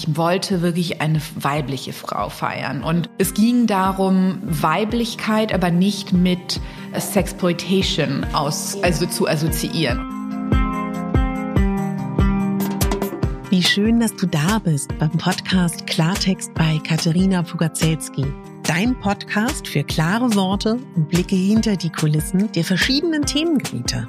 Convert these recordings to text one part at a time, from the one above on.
ich wollte wirklich eine weibliche Frau feiern. Und es ging darum, Weiblichkeit aber nicht mit Sexploitation aus, also zu assoziieren. Wie schön, dass du da bist beim Podcast Klartext bei Katharina Pugacelski. Dein Podcast für klare Worte und Blicke hinter die Kulissen der verschiedenen Themengebiete.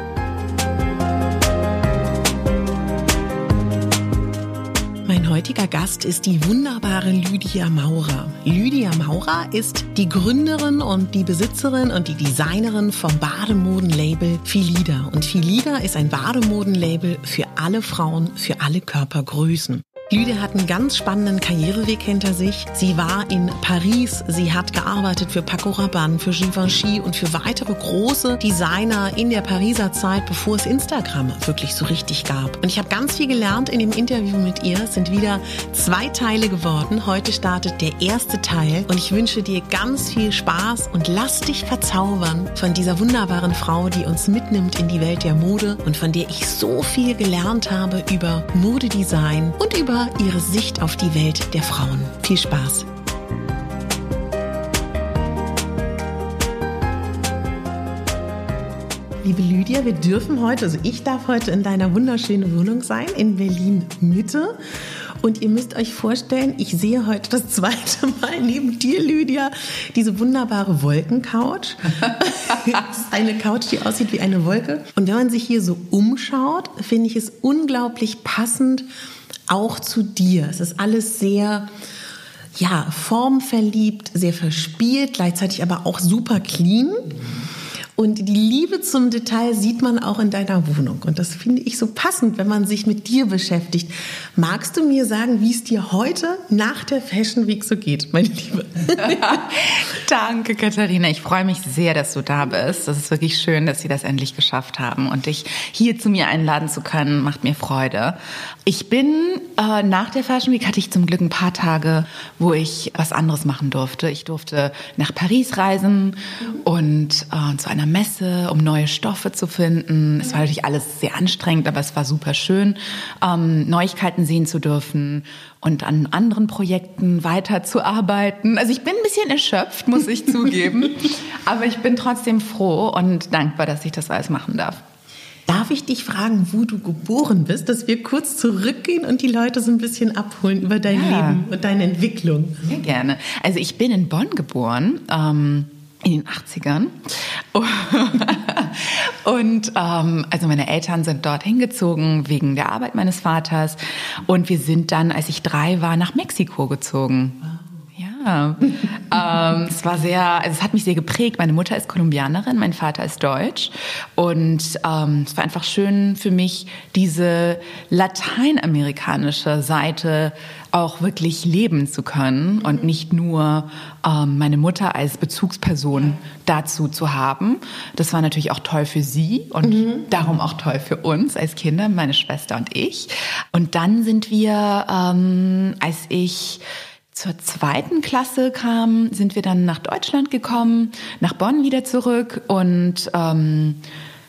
Mein heutiger Gast ist die wunderbare Lydia Maurer. Lydia Maurer ist die Gründerin und die Besitzerin und die Designerin vom Bademodenlabel Filida. Und Filida ist ein Bademodenlabel für alle Frauen, für alle Körpergrößen. Lydia hat einen ganz spannenden Karriereweg hinter sich. Sie war in Paris, sie hat gearbeitet für Paco Rabanne, für Givenchy und für weitere große Designer in der Pariser Zeit, bevor es Instagram wirklich so richtig gab. Und ich habe ganz viel gelernt in dem Interview mit ihr. Es sind wieder zwei Teile geworden. Heute startet der erste Teil und ich wünsche dir ganz viel Spaß und lass dich verzaubern von dieser wunderbaren Frau, die uns mitnimmt in die Welt der Mode und von der ich so viel gelernt habe über Modedesign und über ihre Sicht auf die Welt der Frauen. Viel Spaß! Liebe Lydia, wir dürfen heute, also ich darf heute in deiner wunderschönen Wohnung sein, in Berlin Mitte. Und ihr müsst euch vorstellen, ich sehe heute das zweite Mal neben dir, Lydia, diese wunderbare Wolkencouch. eine Couch, die aussieht wie eine Wolke. Und wenn man sich hier so umschaut, finde ich es unglaublich passend auch zu dir. Es ist alles sehr, ja, formverliebt, sehr verspielt, gleichzeitig aber auch super clean. Und die Liebe zum Detail sieht man auch in deiner Wohnung. Und das finde ich so passend, wenn man sich mit dir beschäftigt. Magst du mir sagen, wie es dir heute nach der Fashion Week so geht, meine Liebe? Danke, Katharina. Ich freue mich sehr, dass du da bist. Das ist wirklich schön, dass Sie das endlich geschafft haben. Und dich hier zu mir einladen zu können, macht mir Freude. Ich bin äh, nach der Fashion Week hatte ich zum Glück ein paar Tage, wo ich was anderes machen durfte. Ich durfte nach Paris reisen und äh, zu einer Messe, um neue Stoffe zu finden. Es war natürlich alles sehr anstrengend, aber es war super schön, ähm, Neuigkeiten sehen zu dürfen und an anderen Projekten weiterzuarbeiten. Also ich bin ein bisschen erschöpft, muss ich zugeben, aber ich bin trotzdem froh und dankbar, dass ich das alles machen darf. Darf ich dich fragen, wo du geboren bist, dass wir kurz zurückgehen und die Leute so ein bisschen abholen über dein ja. Leben und deine Entwicklung? Sehr gerne. Also ich bin in Bonn geboren. Ähm in den 80ern. Und ähm, also meine Eltern sind dort hingezogen wegen der Arbeit meines Vaters. Und wir sind dann, als ich drei war, nach Mexiko gezogen. Ja, ähm, es war sehr, also es hat mich sehr geprägt. Meine Mutter ist Kolumbianerin, mein Vater ist Deutsch und ähm, es war einfach schön für mich, diese lateinamerikanische Seite auch wirklich leben zu können und nicht nur ähm, meine Mutter als Bezugsperson dazu zu haben. Das war natürlich auch toll für sie und mhm. darum auch toll für uns als Kinder, meine Schwester und ich. Und dann sind wir, ähm, als ich zur zweiten Klasse kam, sind wir dann nach Deutschland gekommen, nach Bonn wieder zurück und ähm,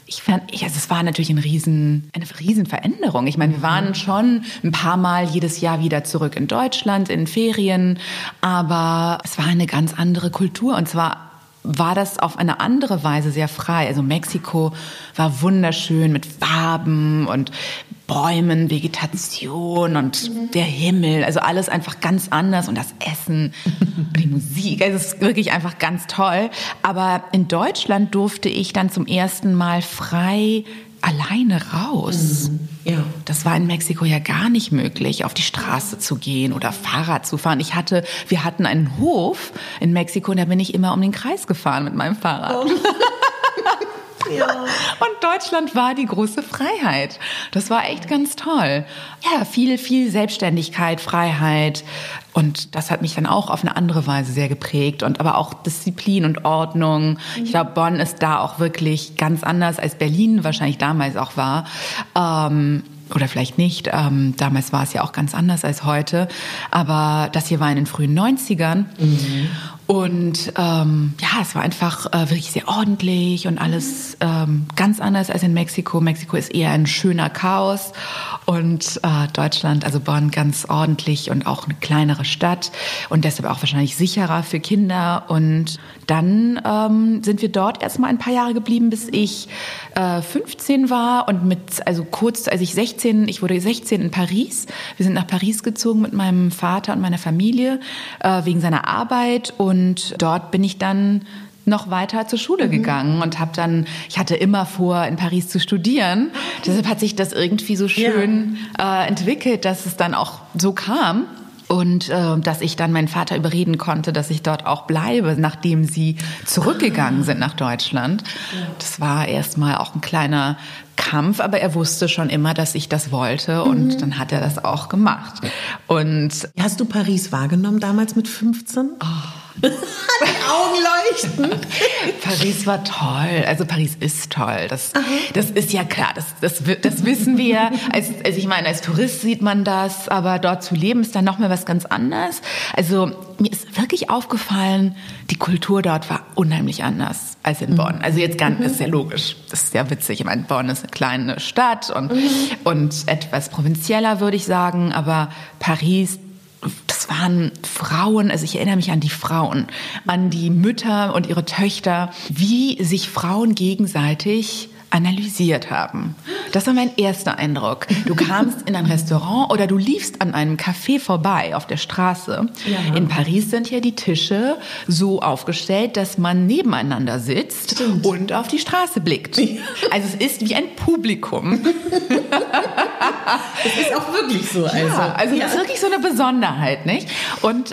ich fand, ich, also es war natürlich ein riesen, eine riesen Veränderung. Ich meine, wir waren mhm. schon ein paar Mal jedes Jahr wieder zurück in Deutschland in Ferien, aber es war eine ganz andere Kultur und zwar war das auf eine andere Weise sehr frei. Also Mexiko war wunderschön mit Farben und Bäumen, Vegetation und mhm. der Himmel. Also alles einfach ganz anders und das Essen und die Musik. Also es ist wirklich einfach ganz toll. Aber in Deutschland durfte ich dann zum ersten Mal frei alleine raus. Mhm. Ja. Das war in Mexiko ja gar nicht möglich, auf die Straße zu gehen oder Fahrrad zu fahren. Ich hatte, wir hatten einen Hof in Mexiko und da bin ich immer um den Kreis gefahren mit meinem Fahrrad. Oh. Ja. Und Deutschland war die große Freiheit. Das war echt ganz toll. Ja, viel, viel Selbstständigkeit, Freiheit. Und das hat mich dann auch auf eine andere Weise sehr geprägt. Und aber auch Disziplin und Ordnung. Ich glaube, Bonn ist da auch wirklich ganz anders als Berlin wahrscheinlich damals auch war. Ähm, oder vielleicht nicht. Ähm, damals war es ja auch ganz anders als heute. Aber das hier war in den frühen 90ern. Mhm. Und ähm, ja, es war einfach äh, wirklich sehr ordentlich und alles ähm, ganz anders als in Mexiko. Mexiko ist eher ein schöner Chaos und äh, Deutschland, also Bonn, ganz ordentlich und auch eine kleinere Stadt und deshalb auch wahrscheinlich sicherer für Kinder. Und dann ähm, sind wir dort erstmal ein paar Jahre geblieben, bis ich äh, 15 war und mit, also kurz, als ich 16, ich wurde 16 in Paris. Wir sind nach Paris gezogen mit meinem Vater und meiner Familie äh, wegen seiner Arbeit und dort bin ich dann noch weiter zur Schule mhm. gegangen und habe dann, ich hatte immer vor, in Paris zu studieren. Deshalb hat sich das irgendwie so schön ja. äh, entwickelt, dass es dann auch so kam. Und äh, dass ich dann meinen Vater überreden konnte, dass ich dort auch bleibe, nachdem sie zurückgegangen sind nach Deutschland. Das war erstmal auch ein kleiner Kampf, aber er wusste schon immer, dass ich das wollte und mhm. dann hat er das auch gemacht. Und hast du Paris wahrgenommen damals mit 15? Oh. Die Augen leuchten. Paris war toll. Also Paris ist toll. Das, das ist ja klar. Das, das, das wissen wir. Als, also ich meine, als Tourist sieht man das, aber dort zu leben ist dann noch mal was ganz anderes. Also mir ist wirklich aufgefallen, die Kultur dort war unheimlich anders als in Bonn. Also jetzt ganz, mhm. ist ja logisch. Das ist ja witzig. Ich meine, Bonn ist eine kleine Stadt und, mhm. und etwas provinzieller, würde ich sagen. Aber Paris, das waren Frauen, also ich erinnere mich an die Frauen, an die Mütter und ihre Töchter, wie sich Frauen gegenseitig analysiert haben. Das war mein erster Eindruck. Du kamst in ein Restaurant oder du liefst an einem Café vorbei auf der Straße. Ja. In Paris sind ja die Tische so aufgestellt, dass man nebeneinander sitzt Stimmt. und auf die Straße blickt. Also es ist wie ein Publikum. Es ist auch wirklich so. Also, ja, also ja. das ist wirklich so eine Besonderheit, nicht? Und,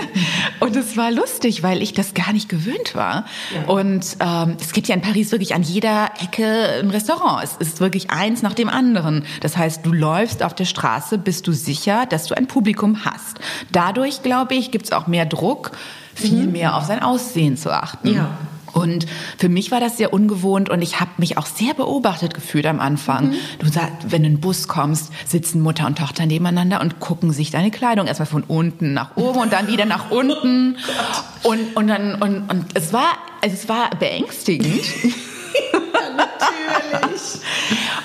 und es war lustig, weil ich das gar nicht gewöhnt war. Ja. Und ähm, es gibt ja in Paris wirklich an jeder Ecke ein Restaurant. Es ist wirklich eins nach dem anderen. Das heißt, du läufst auf der Straße, bist du sicher, dass du ein Publikum hast. Dadurch, glaube ich, gibt es auch mehr Druck, viel mhm. mehr auf sein Aussehen zu achten. Ja. Und für mich war das sehr ungewohnt und ich habe mich auch sehr beobachtet gefühlt am Anfang. Mhm. Du sagst, wenn du in den Bus kommst, sitzen Mutter und Tochter nebeneinander und gucken sich deine Kleidung erstmal von unten nach oben und dann wieder nach unten. Oh und, und dann, und, und es war, es war beängstigend. natürlich.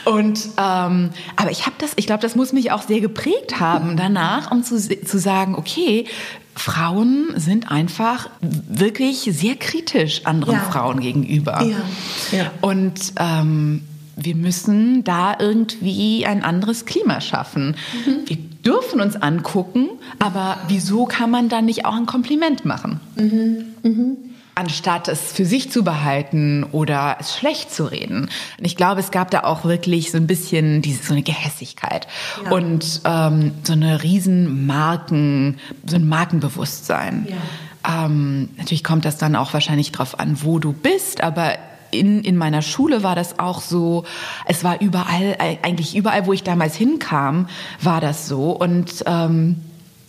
Und ähm, aber ich habe das, ich glaube, das muss mich auch sehr geprägt haben danach, um zu, zu sagen, okay, Frauen sind einfach wirklich sehr kritisch anderen ja. Frauen gegenüber. Ja. ja. Und ähm, wir müssen da irgendwie ein anderes Klima schaffen. Mhm. Wir dürfen uns angucken, aber wieso kann man dann nicht auch ein Kompliment machen? Mhm. Mhm anstatt es für sich zu behalten oder es schlecht zu reden. Und ich glaube, es gab da auch wirklich so ein bisschen diese, so eine Gehässigkeit ja. und ähm, so eine riesen Marken, so ein Markenbewusstsein. Ja. Ähm, natürlich kommt das dann auch wahrscheinlich drauf an, wo du bist, aber in, in meiner Schule war das auch so, es war überall, eigentlich überall, wo ich damals hinkam, war das so. Und ähm,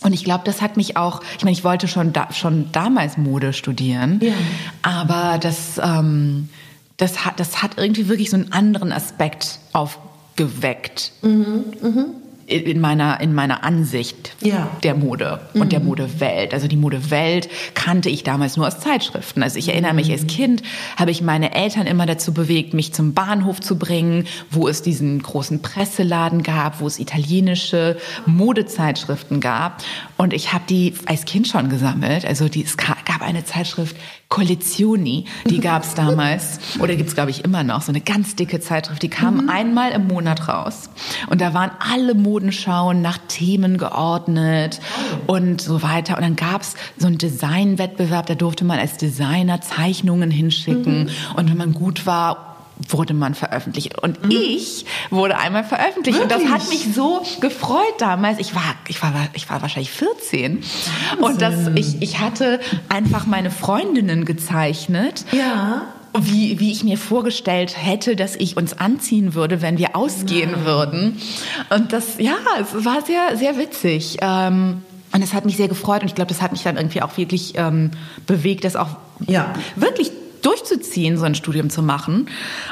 und ich glaube, das hat mich auch, ich meine, ich wollte schon, da, schon damals Mode studieren, ja. aber das, ähm, das, hat, das hat irgendwie wirklich so einen anderen Aspekt aufgeweckt. Mhm, mh in meiner, in meiner Ansicht ja. der Mode und mhm. der Modewelt. Also die Modewelt kannte ich damals nur aus Zeitschriften. Also ich erinnere mich, als Kind habe ich meine Eltern immer dazu bewegt, mich zum Bahnhof zu bringen, wo es diesen großen Presseladen gab, wo es italienische Modezeitschriften gab. Und ich habe die als Kind schon gesammelt. Also die, es gab eine Zeitschrift, Collezioni, die gab es damals oder gibt es glaube ich immer noch, so eine ganz dicke Zeitschrift, die kam mhm. einmal im Monat raus und da waren alle Modenschauen nach Themen geordnet und so weiter und dann gab es so einen Designwettbewerb, da durfte man als Designer Zeichnungen hinschicken mhm. und wenn man gut war, wurde man veröffentlicht. Und mhm. ich wurde einmal veröffentlicht. Wirklich? Und das hat mich so gefreut damals. Ich war, ich war, ich war wahrscheinlich 14. Wahnsinn. Und das, ich, ich hatte einfach meine Freundinnen gezeichnet. Ja wie, wie ich mir vorgestellt hätte, dass ich uns anziehen würde, wenn wir ausgehen Nein. würden. Und das, ja, es war sehr, sehr witzig. Ähm, und es hat mich sehr gefreut und ich glaube, das hat mich dann irgendwie auch wirklich ähm, bewegt, das auch ja. wirklich durchzuziehen, so ein Studium zu machen.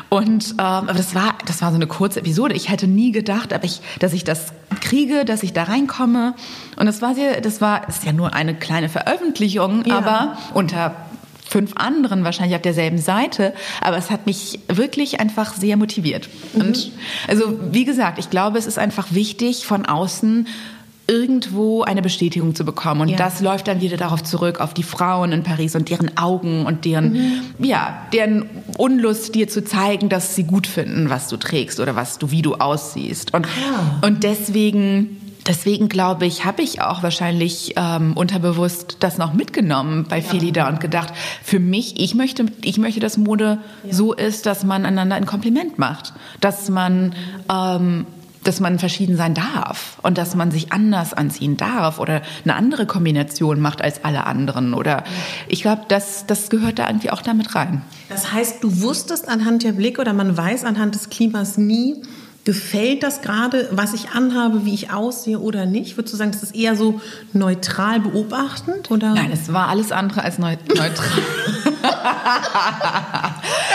Und ähm, aber das war, das war so eine kurze Episode. Ich hätte nie gedacht, aber ich, dass ich das kriege, dass ich da reinkomme. Und das war sehr, das war, ist ja nur eine kleine Veröffentlichung, ja. aber unter fünf anderen wahrscheinlich auf derselben Seite, aber es hat mich wirklich einfach sehr motiviert. Mhm. Und also wie gesagt, ich glaube, es ist einfach wichtig von außen irgendwo eine Bestätigung zu bekommen. Und ja. das läuft dann wieder darauf zurück, auf die Frauen in Paris und deren Augen und deren, mhm. ja, deren Unlust, dir zu zeigen, dass sie gut finden, was du trägst oder was du, wie du aussiehst. Und, ah. und deswegen, deswegen glaube ich, habe ich auch wahrscheinlich ähm, unterbewusst das noch mitgenommen bei ja. Felida und gedacht, für mich, ich möchte, ich möchte, dass Mode ja. so ist, dass man einander ein Kompliment macht, dass man ähm, dass man verschieden sein darf und dass man sich anders anziehen darf oder eine andere Kombination macht als alle anderen. Oder ich glaube, das, das gehört da irgendwie auch damit rein. Das heißt, du wusstest anhand der Blicke oder man weiß anhand des Klimas nie, gefällt das gerade, was ich anhabe, wie ich aussehe oder nicht? Würdest du sagen, das ist eher so neutral beobachtend? Oder? Nein, es war alles andere als neutral.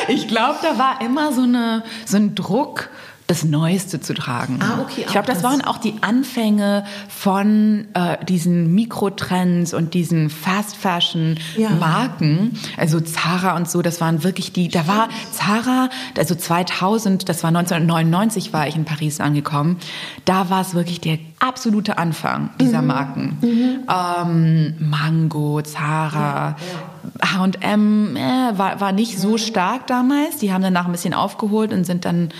ich glaube, da war immer so, eine, so ein Druck das Neueste zu tragen. Ah, okay. Ich glaube, das, waren auch die Anfänge von äh, diesen Mikrotrends und diesen Fast Fashion Marken. Ja. Also Zara und so, das waren wirklich die, da war Zara, also 2000, das war 1999 war ich in Paris angekommen. Da war es wirklich der absolute Anfang dieser mhm. Marken. Mhm. Ähm, Mango, Zara, H&M äh, war, war nicht so stark damals. Die haben danach ein bisschen aufgeholt und sind dann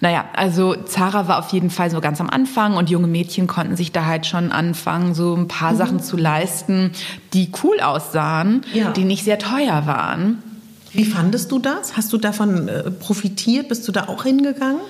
naja, also Zara war auf jeden Fall so ganz am Anfang und junge Mädchen konnten sich da halt schon anfangen, so ein paar mhm. Sachen zu leisten, die cool aussahen, ja. die nicht sehr teuer waren. Wie fandest du das? Hast du davon äh, profitiert? Bist du da auch hingegangen?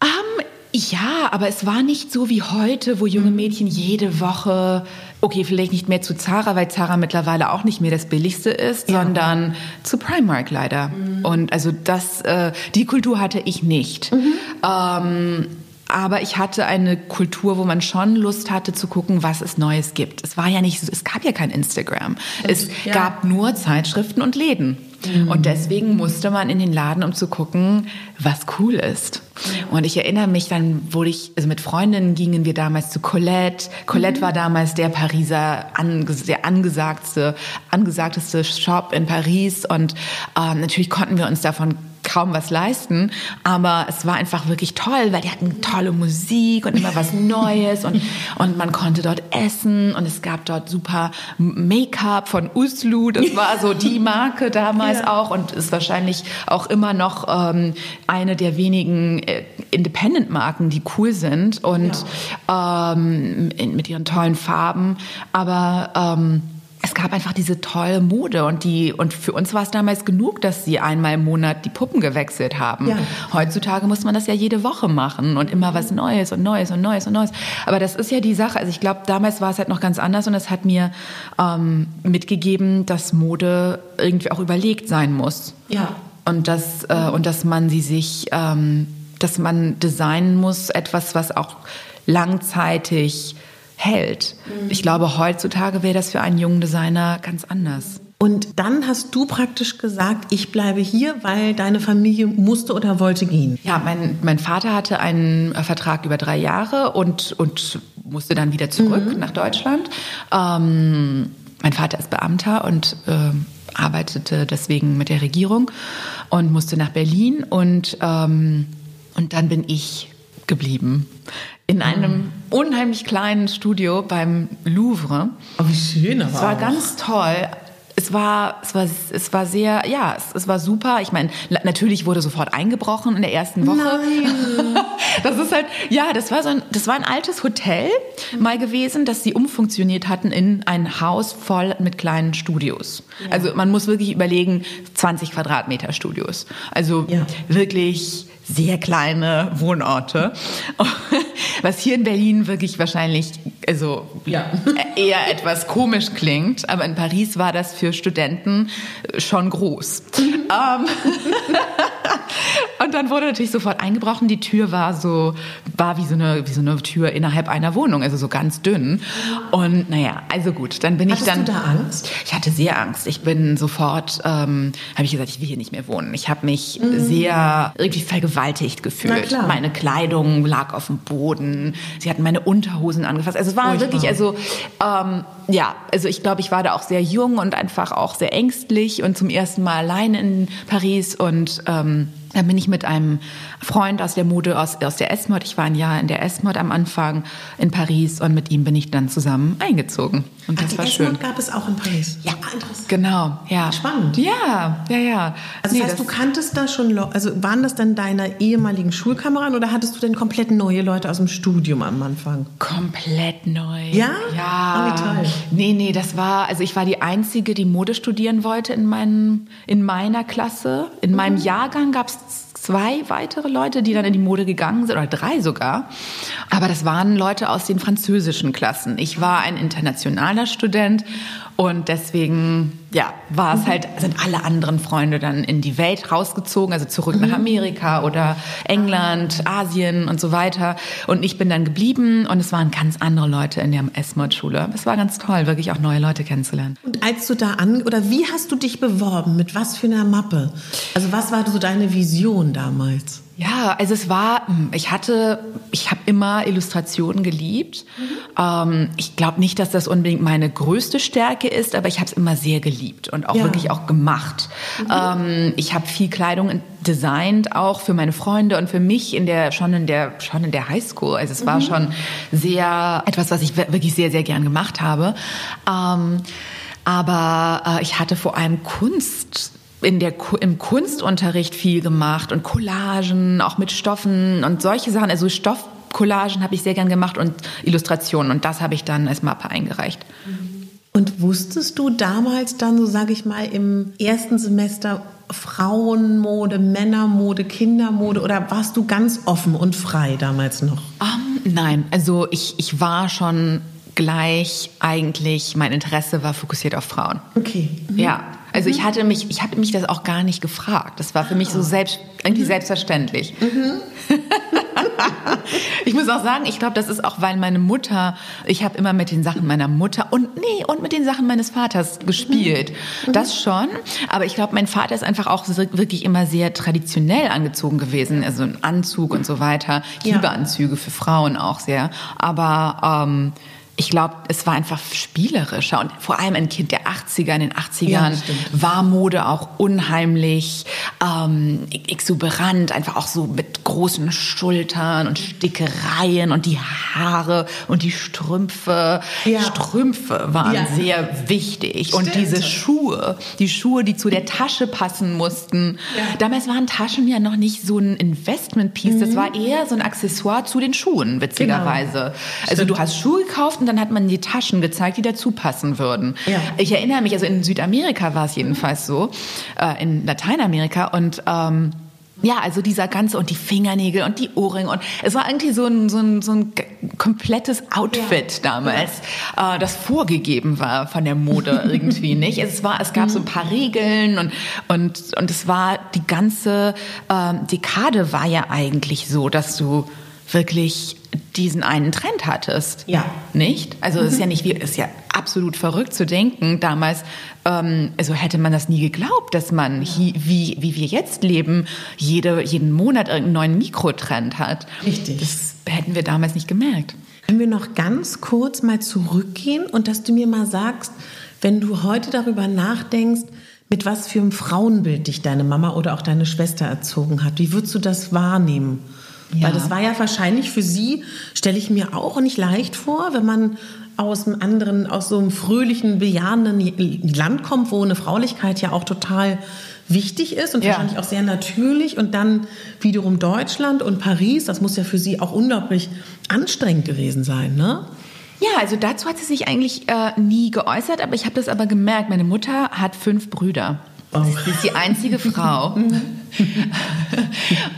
Um, ähm, ja, aber es war nicht so wie heute, wo junge Mädchen jede Woche, okay, vielleicht nicht mehr zu Zara, weil Zara mittlerweile auch nicht mehr das Billigste ist, ja. sondern zu Primark leider. Mhm. Und also das, äh, die Kultur hatte ich nicht. Mhm. Ähm, aber ich hatte eine Kultur, wo man schon Lust hatte zu gucken, was es Neues gibt. Es war ja nicht, es gab ja kein Instagram. Es ja. gab nur Zeitschriften und Läden. Mhm. Und deswegen musste man in den Laden, um zu gucken, was cool ist. Und ich erinnere mich, dann wurde ich, also mit Freundinnen gingen wir damals zu Colette. Colette mhm. war damals der Pariser, der angesagteste, angesagteste Shop in Paris. Und ähm, natürlich konnten wir uns davon kaum was leisten, aber es war einfach wirklich toll, weil die hatten tolle Musik und immer was Neues und, und man konnte dort essen und es gab dort super Make-up von Uslu, das war so die Marke damals ja. auch und ist wahrscheinlich auch immer noch ähm, eine der wenigen äh, Independent-Marken, die cool sind und ja. ähm, mit ihren tollen Farben, aber ähm, es gab einfach diese tolle Mode und die und für uns war es damals genug, dass sie einmal im Monat die Puppen gewechselt haben. Ja. Heutzutage muss man das ja jede Woche machen und immer was Neues und Neues und Neues und Neues. Aber das ist ja die Sache. Also ich glaube, damals war es halt noch ganz anders und es hat mir ähm, mitgegeben, dass Mode irgendwie auch überlegt sein muss. Ja. Und dass äh, und dass man sie sich, ähm, dass man designen muss, etwas, was auch langzeitig hält. Mhm. Ich glaube, heutzutage wäre das für einen jungen Designer ganz anders. Und dann hast du praktisch gesagt, ich bleibe hier, weil deine Familie musste oder wollte gehen. Ja, mein, mein Vater hatte einen Vertrag über drei Jahre und, und musste dann wieder zurück mhm. nach Deutschland. Ähm, mein Vater ist Beamter und äh, arbeitete deswegen mit der Regierung und musste nach Berlin und, ähm, und dann bin ich geblieben in einem unheimlich kleinen Studio beim Louvre. Oh, wie schön, aber Es war auch. ganz toll. es war, es war, es war sehr, ja, es, es war super. Ich meine, natürlich wurde sofort eingebrochen in der ersten Woche. Nein. Das ist halt, ja, das war so ein, das war ein altes Hotel mal gewesen, das sie umfunktioniert hatten in ein Haus voll mit kleinen Studios. Also man muss wirklich überlegen, 20 Quadratmeter Studios. Also Ja. wirklich sehr kleine Wohnorte. Was hier in Berlin wirklich wahrscheinlich, also Ja. eher etwas komisch klingt, aber in Paris war das für Studenten schon groß. ähm, und dann wurde natürlich sofort eingebrochen. Die Tür war so, war wie so eine, wie so eine Tür innerhalb einer Wohnung, also so ganz dünn. Und naja, also gut, dann bin Hattest ich dann. du da Angst? Ich hatte sehr Angst. Ich bin sofort, ähm, habe ich gesagt, ich will hier nicht mehr wohnen. Ich habe mich sehr irgendwie vergewaltigt gefühlt. Na klar. Meine Kleidung lag auf dem Boden. Sie hatten meine Unterhosen angefasst. Also es war Furchtbar. wirklich, also ähm, ja, also ich glaube, ich war da auch sehr jung und einfach auch sehr ängstlich und zum ersten Mal allein in Paris und ähm, dann bin ich mit einem Freund aus der Mode, aus, aus der S-Mod, ich war ein Jahr in der S-Mod am Anfang in Paris und mit ihm bin ich dann zusammen eingezogen. Und das die war schön. S-Mod gab es auch in Paris. Ja, Ah, interessant. genau, ja. Spannend. Ja, ja, ja. Also Nee, das heißt, das- du kanntest da schon, also waren das dann deine ehemaligen Schulkameraden oder hattest du denn komplett neue Leute aus dem Studium am Anfang? Komplett neu. Ja? Ja. Oh, toll. Nee, nee, das war, also ich war die Einzige, die Mode studieren wollte in, meinem, in meiner Klasse. In Mhm. meinem Jahrgang gab es zwei weitere Leute, die dann in die Mode gegangen sind, oder drei sogar. Aber das waren Leute aus den französischen Klassen. Ich war ein internationaler Student und deswegen, ja, war es halt, sind alle anderen Freunde dann in die Welt rausgezogen, also zurück nach Amerika oder England, Asien und so weiter. Und ich bin dann geblieben und es waren ganz andere Leute in der S-Mod-Schule. Es war ganz toll, wirklich auch neue Leute kennenzulernen. Und als du da an, oder wie hast du dich beworben? Mit was für einer Mappe? Also was war so deine Vision damals? Ja, also es war, hm, ich hatte, ich habe immer Illustrationen geliebt. Ähm, ich glaube nicht, dass das unbedingt meine größte Stärke ist, aber ich habe es immer sehr geliebt und auch Ja. wirklich auch gemacht. Ähm, ich habe viel Kleidung designt, auch für meine Freunde und für mich in der schon in der schon in der Highschool. Also es war schon sehr etwas, was ich wir- wirklich sehr sehr gern gemacht habe. Ähm, aber äh, ich hatte vor allem Kunst in der, im Kunstunterricht viel gemacht und Collagen, auch mit Stoffen und solche Sachen. Also Stoffcollagen habe ich sehr gern gemacht und Illustrationen und das habe ich dann als Mappe eingereicht. Und wusstest du damals dann, so sage ich mal, im ersten Semester Frauenmode, Männermode, Kindermode oder warst du ganz offen und frei damals noch? Ähm, nein, also ich, ich war schon gleich eigentlich, mein Interesse war fokussiert auf Frauen. Okay. Ja, also ich hatte mich, ich habe mich das auch gar nicht gefragt. Das war für mich so selbst, irgendwie selbstverständlich. ich muss auch sagen, ich glaube, das ist auch, weil meine Mutter, ich habe immer mit den Sachen meiner Mutter und nee, und mit den Sachen meines Vaters gespielt. Das schon, aber ich glaube, mein Vater ist einfach auch wirklich immer sehr traditionell angezogen gewesen, also ein Anzug und so weiter. Ich Ja. liebe Anzüge für Frauen auch sehr, aber ähm, ich glaube, es war einfach spielerischer und vor allem ein Kind der 80er, in den 80ern Ja, war Mode auch unheimlich ähm, exuberant, einfach auch so mit großen Schultern und Stickereien und die Haare und die Strümpfe. Ja. Strümpfe waren Ja. sehr wichtig und Stimmt. diese Schuhe, die Schuhe, die zu der Tasche passen mussten. Damals waren Taschen ja noch nicht so ein Investment-Piece, das war eher so ein Accessoire zu den Schuhen, witzigerweise. Also du hast Schuhe gekauft und dann hat man die Taschen gezeigt, die dazu passen würden. Ja. Ich erinnere mich, also in Südamerika war es jedenfalls so, äh, in Lateinamerika und ähm, ja, also dieser ganze und die Fingernägel und die Ohrringe und es war irgendwie so ein, so ein, so ein komplettes Outfit damals, äh, das vorgegeben war von der Mode irgendwie nicht. Es war, es gab so ein paar Regeln und und und es war die ganze ähm, Dekade war ja eigentlich so, dass du wirklich diesen einen Trend hattest. Ja. Nicht? Also es ist ja nicht, wie- ist ja absolut verrückt zu denken. Damals, ähm, also hätte man das nie geglaubt, dass man hi, wie, wie wir jetzt leben, jede, jeden Monat irgendeinen neuen Mikrotrend hat. Richtig. Das hätten wir damals nicht gemerkt. Können wir noch ganz kurz mal zurückgehen und dass du mir mal sagst, wenn du heute darüber nachdenkst, mit was für einem Frauenbild dich deine Mama oder auch deine Schwester erzogen hat, wie würdest du das wahrnehmen? Ja. Weil das war ja wahrscheinlich für sie, stelle ich mir auch nicht leicht vor, wenn man aus einem anderen, aus so einem fröhlichen, bejahenden Land kommt, wo eine Fraulichkeit ja auch total wichtig ist und ja. wahrscheinlich auch sehr natürlich. Und dann wiederum Deutschland und Paris, das muss ja für Sie auch unglaublich anstrengend gewesen sein, ne? Ja, also dazu hat sie sich eigentlich äh, nie geäußert, aber ich habe das aber gemerkt. Meine Mutter hat fünf Brüder. Sie ist die einzige Frau.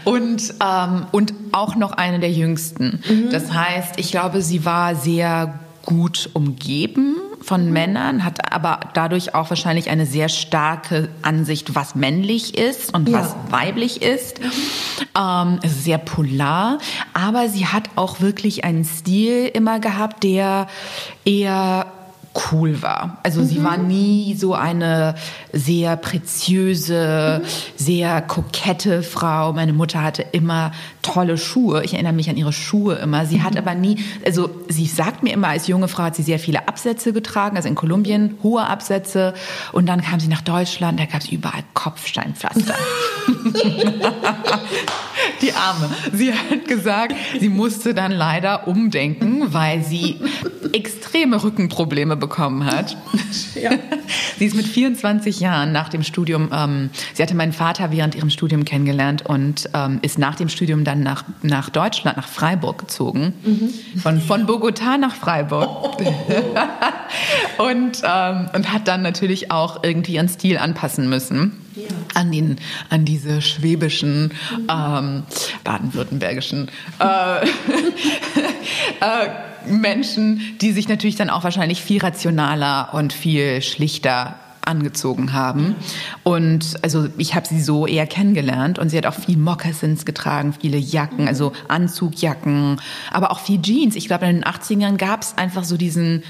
und, ähm, und auch noch eine der jüngsten. Mhm. Das heißt, ich glaube, sie war sehr gut umgeben von mhm. Männern, hat aber dadurch auch wahrscheinlich eine sehr starke Ansicht, was männlich ist und ja. was weiblich ist. Ähm, es ist sehr polar, aber sie hat auch wirklich einen Stil immer gehabt, der eher cool war. Also mhm. sie war nie so eine sehr preziöse, mhm. sehr kokette Frau. Meine Mutter hatte immer tolle Schuhe. Ich erinnere mich an ihre Schuhe immer. Sie mhm. hat aber nie, also sie sagt mir immer, als junge Frau hat sie sehr viele Absätze getragen, also in Kolumbien hohe Absätze. Und dann kam sie nach Deutschland, da gab es überall Kopfsteinpflaster. Die Arme. Sie hat gesagt, sie musste dann leider umdenken, weil sie extreme Rückenprobleme bekommen hat. Ja. Sie ist mit 24 Jahren nach dem Studium, ähm, sie hatte meinen Vater während ihrem Studium kennengelernt und ähm, ist nach dem Studium dann nach, nach Deutschland, nach Freiburg gezogen. Mhm. Von, von Bogotá nach Freiburg. Oh. und, ähm, und hat dann natürlich auch irgendwie ihren Stil anpassen müssen an, den, an diese schwäbischen, ähm, baden-württembergischen äh, äh, Menschen, die sich natürlich dann auch wahrscheinlich viel rationaler und viel schlichter angezogen haben. Und also ich habe sie so eher kennengelernt und sie hat auch viel Moccasins getragen, viele Jacken, also Anzugjacken, aber auch viel Jeans. Ich glaube, in den 80ern gab es einfach so diesen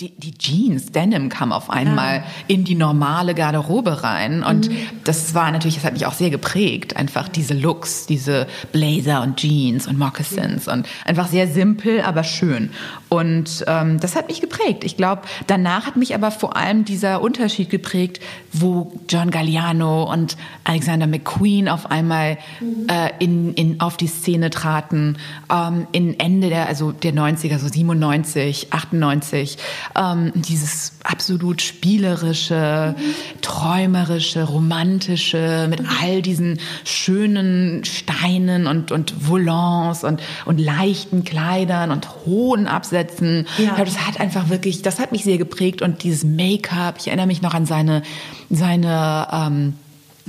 die, die Jeans, Denim kam auf einmal ja. in die normale Garderobe rein. Und mhm. das war natürlich, das hat mich auch sehr geprägt. Einfach diese Looks, diese Blazer und Jeans und Moccasins und einfach sehr simpel, aber schön. Und ähm, das hat mich geprägt. Ich glaube, danach hat mich aber vor allem dieser Unterschied geprägt, wo John Galliano und Alexander McQueen auf einmal mhm. äh, in, in, auf die Szene traten. Ähm, in Ende der, also der 90er, so 97, 98 ähm, dieses absolut spielerische, träumerische, romantische, mit all diesen schönen Steinen und, und Volants und, und leichten Kleidern und hohen Absätzen. Ja. das hat einfach wirklich, das hat mich sehr geprägt und dieses Make-up, ich erinnere mich noch an seine, seine, ähm,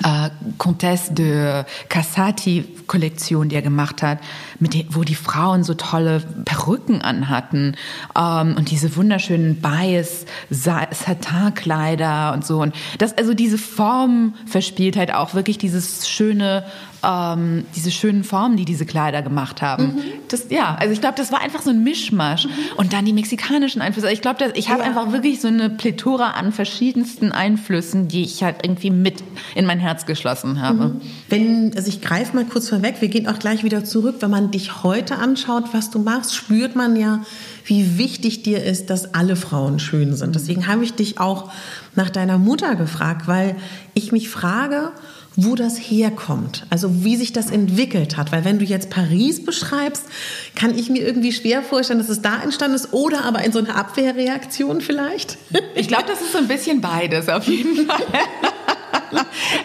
äh, Comtesse de Cassati Kollektion, die er gemacht hat, mit den, wo die Frauen so tolle Perücken anhatten ähm, und diese wunderschönen Bias Satin Kleider und so und das also diese Form verspielt halt auch wirklich dieses schöne ähm, diese schönen Formen, die diese Kleider gemacht haben. Mhm. Das, ja, also ich glaube, das war einfach so ein Mischmasch. Mhm. Und dann die mexikanischen Einflüsse. Ich glaube, ich habe ja. einfach wirklich so eine Plethora an verschiedensten Einflüssen, die ich halt irgendwie mit in mein Herz geschlossen habe. Mhm. Wenn, also ich greife mal kurz vorweg, wir gehen auch gleich wieder zurück. Wenn man dich heute anschaut, was du machst, spürt man ja, wie wichtig dir ist, dass alle Frauen schön sind. Deswegen habe ich dich auch nach deiner Mutter gefragt, weil ich mich frage, wo das herkommt, also wie sich das entwickelt hat. Weil wenn du jetzt Paris beschreibst, kann ich mir irgendwie schwer vorstellen, dass es da entstanden ist oder aber in so einer Abwehrreaktion vielleicht. Ich glaube, das ist so ein bisschen beides auf jeden Fall.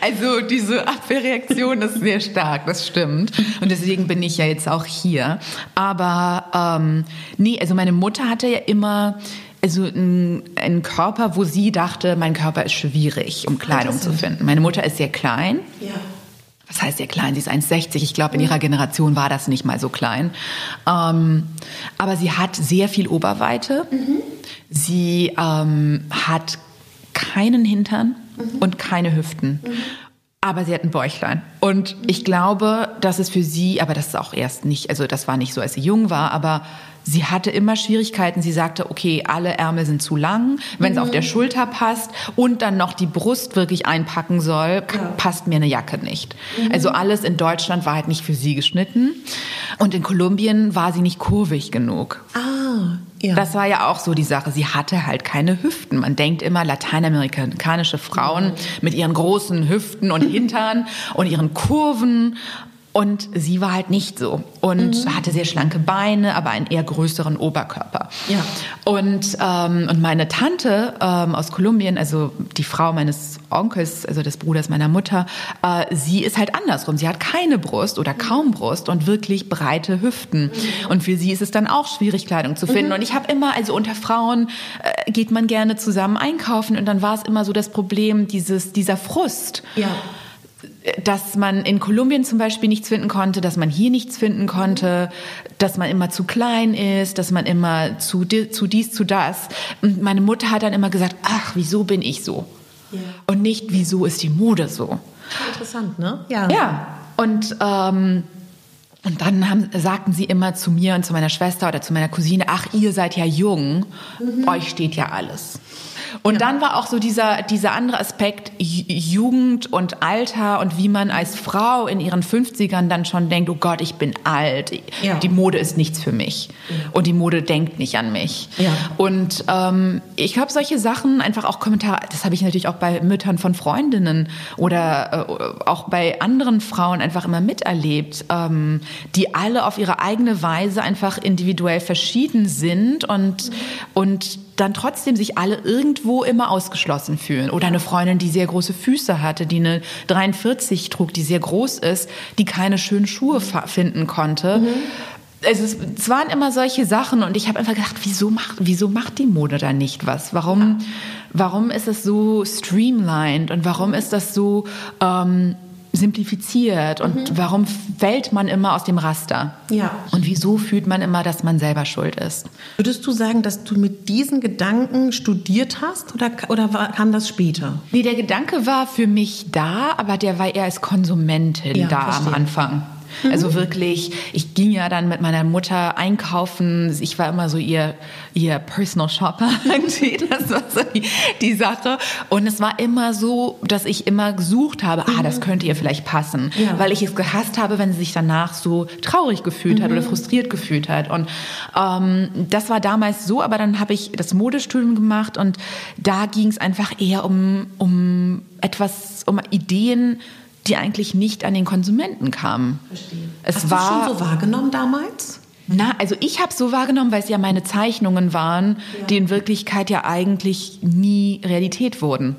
Also diese Abwehrreaktion ist sehr stark, das stimmt. Und deswegen bin ich ja jetzt auch hier. Aber ähm, nee, also meine Mutter hatte ja immer also ein, ein, Körper, wo sie dachte, mein Körper ist schwierig, um Kleidung zu finden. Meine Mutter ist sehr klein. Ja. Was heißt sehr klein? Sie ist 1,60. Ich glaube, in ihrer Generation war das nicht mal so klein. Ähm, aber sie hat sehr viel Oberweite. Mhm. Sie ähm, hat keinen Hintern mhm. und keine Hüften. Mhm. Aber sie hat ein Bäuchlein. Und ich glaube, dass es für sie, aber das ist auch erst nicht, also das war nicht so, als sie jung war, aber Sie hatte immer Schwierigkeiten. Sie sagte, okay, alle Ärmel sind zu lang. Wenn es mhm. auf der Schulter passt und dann noch die Brust wirklich einpacken soll, ja. passt mir eine Jacke nicht. Mhm. Also alles in Deutschland war halt nicht für sie geschnitten. Und in Kolumbien war sie nicht kurvig genug. Ah, ja. Das war ja auch so die Sache. Sie hatte halt keine Hüften. Man denkt immer, lateinamerikanische Frauen mhm. mit ihren großen Hüften und Hintern und ihren Kurven Und sie war halt nicht so und mhm. hatte sehr schlanke Beine, aber einen eher größeren Oberkörper. Ja. Und, ähm, und meine Tante ähm, aus Kolumbien, also die Frau meines Onkels, also des Bruders meiner Mutter, äh, sie ist halt andersrum. Sie hat keine Brust oder kaum Brust und wirklich breite Hüften. Mhm. Und für sie ist es dann auch schwierig, Kleidung zu finden. Mhm. Und ich habe immer, also unter Frauen äh, geht man gerne zusammen einkaufen und dann war es immer so das Problem, dieses, dieser Frust. Ja dass man in Kolumbien zum Beispiel nichts finden konnte, dass man hier nichts finden konnte, dass man immer zu klein ist, dass man immer zu, zu dies, zu das. Und meine Mutter hat dann immer gesagt, ach, wieso bin ich so? Ja. Und nicht, wieso ist die Mode so? Interessant, ne? Ja. Ja. Und, ähm, und dann haben, sagten sie immer zu mir und zu meiner Schwester oder zu meiner Cousine, ach, ihr seid ja jung, mhm. euch steht ja alles. Und ja. dann war auch so dieser, dieser andere Aspekt Jugend und Alter und wie man als Frau in ihren 50ern dann schon denkt, oh Gott, ich bin alt, ja. die Mode ist nichts für mich ja. und die Mode denkt nicht an mich. Und ähm, ich habe solche Sachen, einfach auch Kommentare, das habe ich natürlich auch bei Müttern von Freundinnen oder äh, auch bei anderen Frauen einfach immer miterlebt, ähm, die alle auf ihre eigene Weise einfach individuell verschieden sind und, mhm. und dann trotzdem sich alle irgendwo immer ausgeschlossen fühlen. Oder eine Freundin, die sehr große Füße hatte, die eine 43 trug, die sehr groß ist, die keine schönen Schuhe finden konnte. Mhm. Es, ist, es, waren immer solche Sachen und ich habe einfach gedacht, wieso macht, wieso macht die Mode da nicht was? Warum, ja. warum ist es so streamlined und warum ist das so ähm, simplifiziert und mhm. warum fällt man immer aus dem Raster? Ja. Und wieso fühlt man immer, dass man selber schuld ist? Würdest du sagen, dass du mit diesen Gedanken studiert hast oder, oder kam das später? Nee, der Gedanke war für mich da, aber der war eher als Konsumentin ja, da verstehe. am Anfang. Also mhm. wirklich, ich ging ja dann mit meiner Mutter einkaufen. Ich war immer so ihr, ihr Personal Shopper. Das war so die, die Sache. Und es war immer so, dass ich immer gesucht habe, ah, das mhm. könnte ihr vielleicht passen. Ja. Weil ich es gehasst habe, wenn sie sich danach so traurig gefühlt mhm. hat oder mhm. frustriert gefühlt hat. Und ähm, das war damals so, aber dann habe ich das Modestudium gemacht und da ging es einfach eher um, um etwas, um Ideen, die eigentlich nicht an den Konsumenten kamen. Verstehe. Es Hast war, du schon so wahrgenommen damals? Na, also ich habe so wahrgenommen, weil es ja meine Zeichnungen waren, ja. die in Wirklichkeit ja eigentlich nie Realität wurden.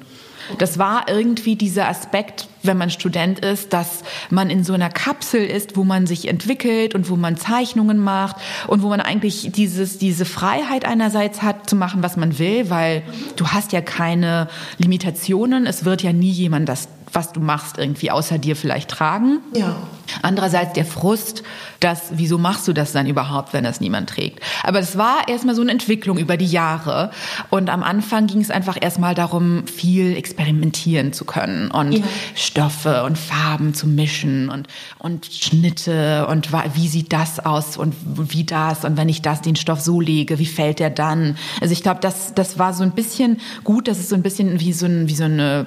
Das war irgendwie dieser Aspekt, wenn man Student ist, dass man in so einer Kapsel ist, wo man sich entwickelt und wo man Zeichnungen macht und wo man eigentlich dieses, diese Freiheit einerseits hat, zu machen, was man will, weil du hast ja keine Limitationen. Es wird ja nie jemand das was du machst, irgendwie außer dir vielleicht tragen. Ja. Andererseits der Frust, dass, wieso machst du das dann überhaupt, wenn das niemand trägt? Aber es war erstmal so eine Entwicklung über die Jahre. Und am Anfang ging es einfach erstmal darum, viel experimentieren zu können und ja. Stoffe und Farben zu mischen und, und Schnitte und wie sieht das aus und wie das und wenn ich das, den Stoff so lege, wie fällt der dann? Also ich glaube, das, das war so ein bisschen gut, dass es so ein bisschen wie so, ein, wie so eine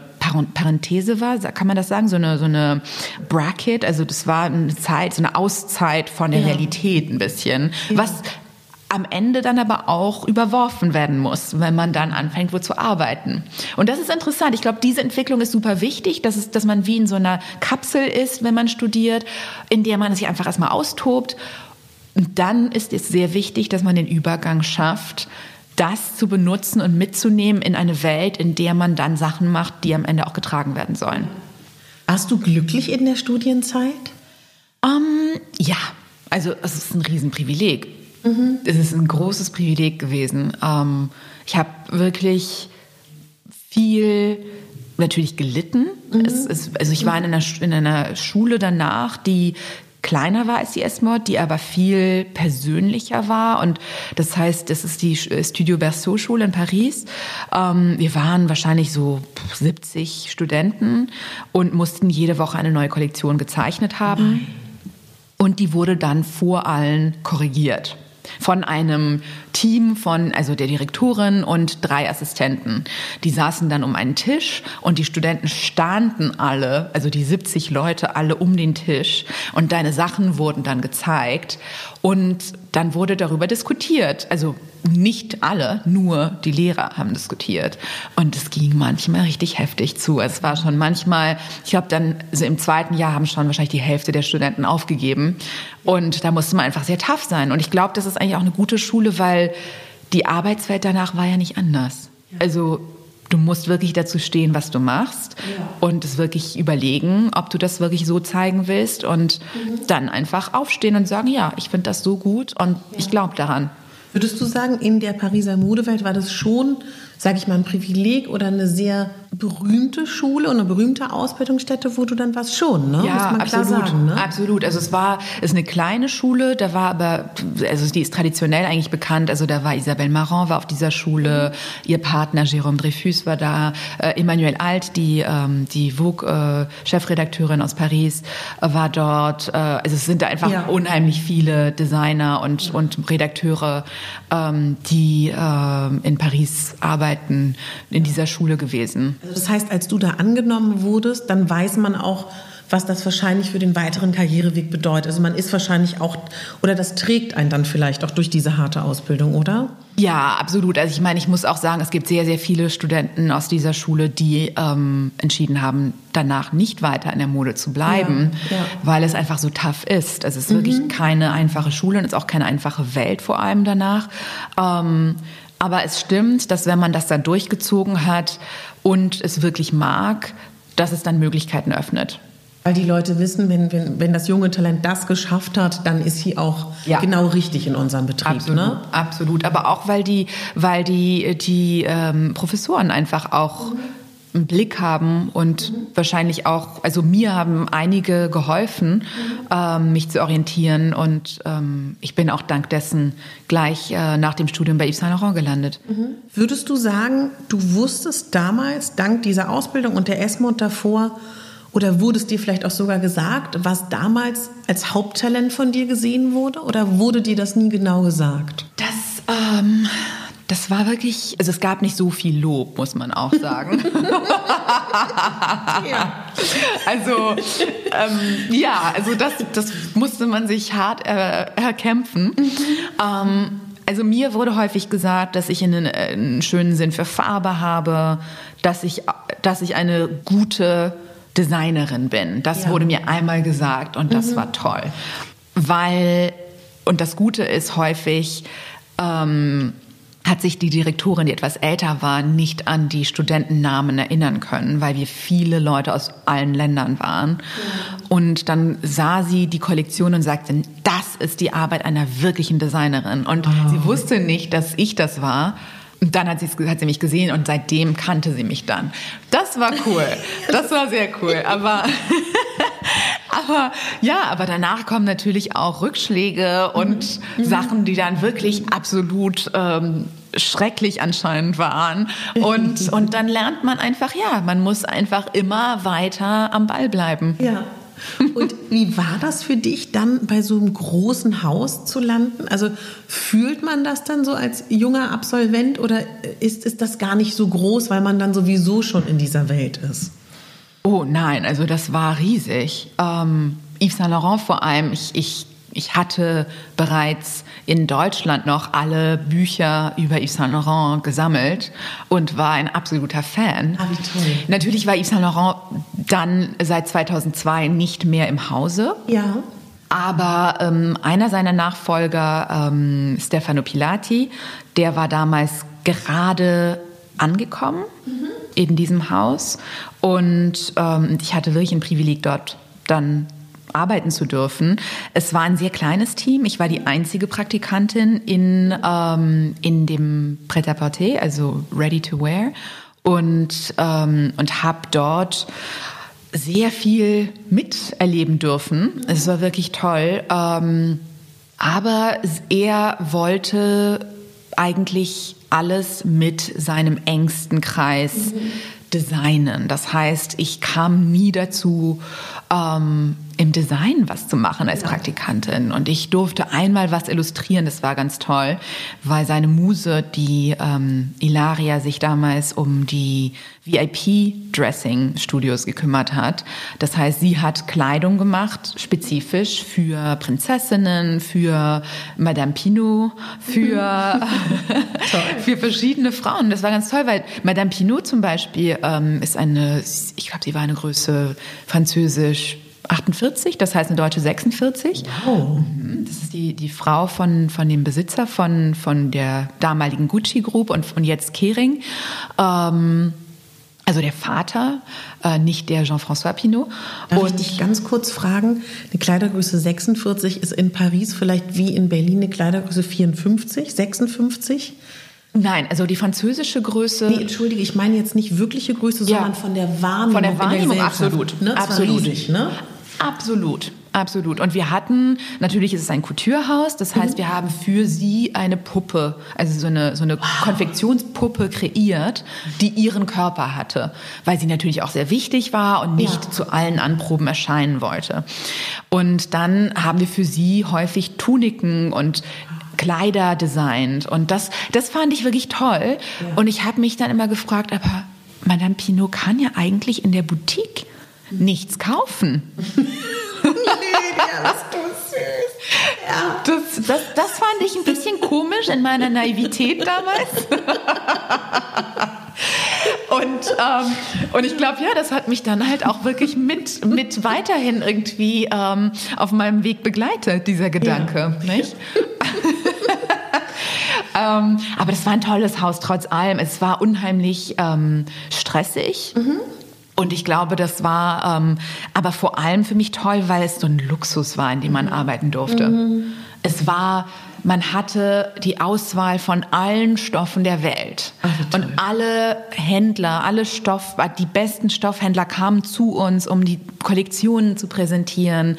Parenthese war, kann man das sagen? So eine, so eine Bracket, also das war eine Zeit, so eine Auszeit von der ja. Realität ein bisschen, ja. was am Ende dann aber auch überworfen werden muss, wenn man dann anfängt, wo zu arbeiten. Und das ist interessant. Ich glaube, diese Entwicklung ist super wichtig, dass, es, dass man wie in so einer Kapsel ist, wenn man studiert, in der man sich einfach erstmal austobt. Und dann ist es sehr wichtig, dass man den Übergang schafft, das zu benutzen und mitzunehmen in eine Welt, in der man dann Sachen macht, die am Ende auch getragen werden sollen. Warst du glücklich in der Studienzeit? Um, ähm, ja, also es ist ein Riesenprivileg. Mhm. Es ist ein großes Privileg gewesen. Um, ähm, ich habe wirklich viel natürlich gelitten. Mhm. Es, es, also ich war in einer, in einer Schule danach, die kleiner war als die S-Mod, die aber viel persönlicher war. Und das heißt, das ist die Studio Berceau Schule in Paris. Ähm, wir waren wahrscheinlich so 70 Studenten und mussten jede Woche eine neue Kollektion gezeichnet haben. Nein. Und die wurde dann vor allen korrigiert von einem Team von, also der Direktorin und drei Assistenten. Die saßen dann um einen Tisch und die Studenten standen alle, also die 70 Leute alle um den Tisch und deine Sachen wurden dann gezeigt und dann wurde darüber diskutiert. Also nicht alle, nur die Lehrer haben diskutiert. Und es ging manchmal richtig heftig zu. Es war schon manchmal, ich glaube dann, also im zweiten Jahr haben schon wahrscheinlich die Hälfte der Studenten aufgegeben. Und da musste man einfach sehr tough sein. Und ich glaube, das ist eigentlich auch eine gute Schule, weil die Arbeitswelt danach war ja nicht anders. Also du musst wirklich dazu stehen, was du machst ja. und es wirklich überlegen, ob du das wirklich so zeigen willst und mhm. dann einfach aufstehen und sagen, ja, ich finde das so gut und ja. ich glaube daran. Würdest du sagen, in der Pariser Modewelt war das schon sage ich mal, ein Privileg oder eine sehr berühmte Schule und eine berühmte Ausbildungsstätte, wo du dann warst schon, ne? Ja, absolut, sagen, ne? absolut. Also es war, es ist eine kleine Schule, da war aber, also die ist traditionell eigentlich bekannt. Also da war Isabelle Marant war auf dieser Schule, ihr Partner Jérôme Dreyfus war da, äh, Emmanuel Alt, die ähm, die Vogue äh, Chefredakteurin aus Paris, äh, war dort. Äh, also es sind da einfach ja. unheimlich viele Designer und und Redakteure, ähm, die äh, in Paris arbeiten Arbeiten in dieser Schule gewesen. Also das heißt, als du da angenommen wurdest, dann weiß man auch, was das wahrscheinlich für den weiteren Karriereweg bedeutet. Also man ist wahrscheinlich auch, oder das trägt einen dann vielleicht auch durch diese harte Ausbildung, oder? Ja, absolut. Also ich meine, ich muss auch sagen, es gibt sehr, sehr viele Studenten aus dieser Schule, die ähm, entschieden haben, danach nicht weiter in der Mode zu bleiben, ja, ja. weil es einfach so tough ist. Also es ist mhm. wirklich keine einfache Schule und es ist auch keine einfache Welt vor allem danach. Ähm, aber es stimmt, dass wenn man das dann durchgezogen hat und es wirklich mag, dass es dann Möglichkeiten öffnet. Weil die Leute wissen, wenn, wenn, wenn das junge Talent das geschafft hat, dann ist sie auch ja. genau richtig in unserem Betrieb. Absolut, ne? absolut. Aber auch weil die, weil die, die ähm, Professoren einfach auch mhm einen Blick haben und mhm. wahrscheinlich auch, also mir haben einige geholfen, mhm. ähm, mich zu orientieren und ähm, ich bin auch dank dessen gleich äh, nach dem Studium bei Yves Saint Laurent gelandet. Mhm. Würdest du sagen, du wusstest damals, dank dieser Ausbildung und der Esmond davor, oder wurde es dir vielleicht auch sogar gesagt, was damals als Haupttalent von dir gesehen wurde? Oder wurde dir das nie genau gesagt? Das, ähm, das war wirklich, also es gab nicht so viel Lob, muss man auch sagen. ja. Also ähm, ja, also das, das musste man sich hart äh, erkämpfen. Mhm. Ähm, also mir wurde häufig gesagt, dass ich einen, einen, schönen Sinn für Farbe habe, dass ich, dass ich eine gute Designerin bin. Das ja. wurde mir einmal gesagt und das mhm. war toll. Weil, und das Gute ist häufig, ähm, hat sich die Direktorin, die etwas älter war, nicht an die Studentennamen erinnern können, weil wir viele Leute aus allen Ländern waren. Und dann sah sie die Kollektion und sagte, das ist die Arbeit einer wirklichen Designerin. Und oh. sie wusste nicht, dass ich das war. Und dann hat sie, hat sie mich gesehen und seitdem kannte sie mich dann. Das war cool. Das war sehr cool. Aber aber ja, aber danach kommen natürlich auch Rückschläge und mhm. Sachen, die dann wirklich absolut ähm, schrecklich anscheinend waren. Und, und dann lernt man einfach, ja, man muss einfach immer weiter am Ball bleiben. Ja. Und wie war das für dich, dann bei so einem großen Haus zu landen? Also fühlt man das dann so als junger Absolvent oder ist, ist das gar nicht so groß, weil man dann sowieso schon in dieser Welt ist? Oh nein, also das war riesig. Ähm, Yves Saint Laurent vor allem, ich, ich, ich hatte bereits in Deutschland noch alle Bücher über Yves Saint Laurent gesammelt und war ein absoluter Fan. Ah, wie toll. Natürlich war Yves Saint Laurent dann seit 2002 nicht mehr im Hause. Ja. Aber ähm, einer seiner Nachfolger, ähm, Stefano Pilati, der war damals gerade angekommen. Mhm in diesem Haus. Und ähm, ich hatte wirklich ein Privileg, dort dann arbeiten zu dürfen. Es war ein sehr kleines Team. Ich war die einzige Praktikantin in, ähm, in dem Pret-à-Porter, also Ready to Wear. Und, ähm, und habe dort sehr viel miterleben dürfen. Es war wirklich toll. Ähm, aber er wollte eigentlich alles mit seinem engsten Kreis mhm. designen. Das heißt, ich kam nie dazu, ähm, im Design was zu machen als Praktikantin. Und ich durfte einmal was illustrieren, das war ganz toll, weil seine Muse, die ähm, Ilaria, sich damals um die VIP-Dressing-Studios gekümmert hat. Das heißt, sie hat Kleidung gemacht, spezifisch für Prinzessinnen, für Madame Pinot, für, für verschiedene Frauen. Das war ganz toll, weil Madame Pinot zum Beispiel ähm, ist eine, ich glaube, sie war eine Größe französisch 48, das heißt eine deutsche 46. Wow. Mhm. Das ist die, die Frau von, von dem Besitzer von, von der damaligen Gucci Group und, und jetzt Kering. Ähm, also der Vater, äh, nicht der Jean-François Pinot. Darf und ich dich ganz kurz fragen? Eine Kleidergröße 46 ist in Paris vielleicht wie in Berlin eine Kleidergröße 54, 56? Nein, also die französische Größe. Nee, entschuldige, ich meine jetzt nicht wirkliche Größe, ja. sondern von der Wahrnehmung. Von der Wahrnehmung, absolut. Ne? Absolut. Riesig, ne? Absolut. Absolut. Und wir hatten, natürlich ist es ein Couturehaus, das heißt, mhm. wir haben für sie eine Puppe, also so eine, so eine wow. Konfektionspuppe kreiert, die ihren Körper hatte, weil sie natürlich auch sehr wichtig war und nicht ja. zu allen Anproben erscheinen wollte. Und dann haben wir für sie häufig Tuniken und Kleider designt und das, das fand ich wirklich toll. Ja. Und ich habe mich dann immer gefragt, aber Madame Pinot kann ja eigentlich in der Boutique nichts kaufen. Lydia, bist du süß. Ja. Das, das, das fand ich ein bisschen komisch in meiner Naivität damals. Und, ähm, und ich glaube, ja, das hat mich dann halt auch wirklich mit, mit weiterhin irgendwie ähm, auf meinem Weg begleitet, dieser Gedanke. Ja. Nicht? ähm, aber das war ein tolles Haus trotz allem. Es war unheimlich ähm, stressig. Mhm. Und ich glaube, das war ähm, aber vor allem für mich toll, weil es so ein Luxus war, in dem man mhm. arbeiten durfte. Mhm. Es war man hatte die Auswahl von allen Stoffen der Welt. Ach, und alle Händler, alle Stoff, die besten Stoffhändler kamen zu uns, um die Kollektionen zu präsentieren.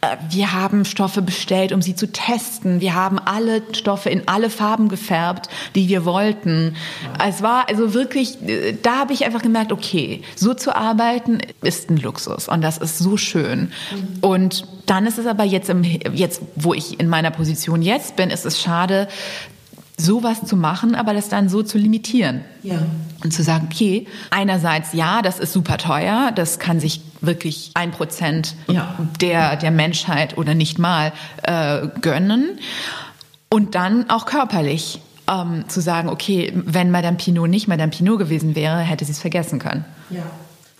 Äh, wir haben Stoffe bestellt, um sie zu testen. Wir haben alle Stoffe in alle Farben gefärbt, die wir wollten. Es war also wirklich, äh, da habe ich einfach gemerkt, okay, so zu arbeiten ist ein Luxus und das ist so schön. Mhm. Und dann ist es aber jetzt, im, jetzt, wo ich in meiner Position jetzt bin, ist es schade, sowas zu machen, aber das dann so zu limitieren. Ja. Und zu sagen, okay, einerseits ja, das ist super teuer, das kann sich wirklich ein Prozent ja. der, der Menschheit oder nicht mal äh, gönnen. Und dann auch körperlich ähm, zu sagen, okay, wenn Madame Pinot nicht Madame Pinot gewesen wäre, hätte sie es vergessen können. Ja.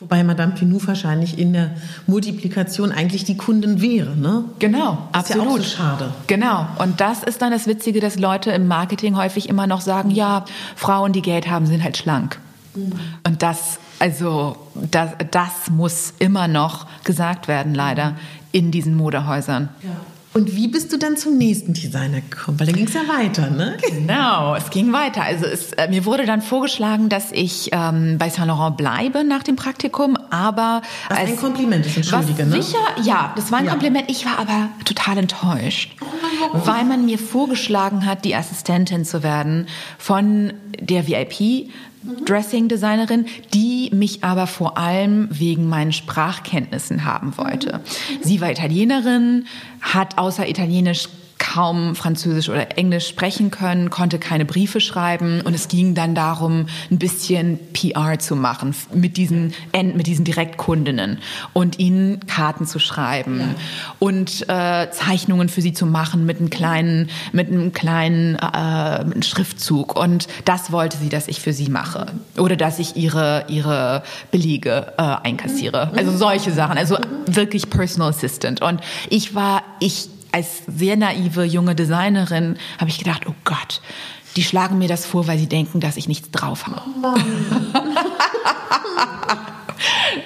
Wobei Madame Pinou wahrscheinlich in der Multiplikation eigentlich die Kundin wäre, ne? Genau, das absolut. Ist ja auch so schade. Genau. Und das ist dann das Witzige, dass Leute im Marketing häufig immer noch sagen, ja, Frauen, die Geld haben, sind halt schlank. Mhm. Und das, also, das, das muss immer noch gesagt werden, leider, in diesen Modehäusern. Ja. Und wie bist du dann zum nächsten Designer gekommen? Weil dann ging es ja weiter, ne? Genau, es ging weiter. Also es, äh, mir wurde dann vorgeschlagen, dass ich ähm, bei Saint Laurent bleibe nach dem Praktikum, aber was als, ein Kompliment ist, entschuldige, ne? Sicher, ja, das war ein ja. Kompliment. Ich war aber total enttäuscht, oh, weil man mir vorgeschlagen hat, die Assistentin zu werden von der VIP Dressing-Designerin, die mich aber vor allem wegen meinen Sprachkenntnissen haben wollte. Sie war Italienerin, hat außer Italienisch kaum Französisch oder Englisch sprechen können, konnte keine Briefe schreiben. Und es ging dann darum, ein bisschen PR zu machen mit diesen mit diesen Direktkundinnen und ihnen Karten zu schreiben ja. und äh, Zeichnungen für sie zu machen mit einem kleinen mit einem kleinen äh, Schriftzug. Und das wollte sie, dass ich für sie mache. Oder dass ich ihre ihre Belege äh, einkassiere. Also solche Sachen, also wirklich Personal Assistant. Und ich war ich als sehr naive junge Designerin habe ich gedacht, oh Gott, die schlagen mir das vor, weil sie denken, dass ich nichts drauf habe.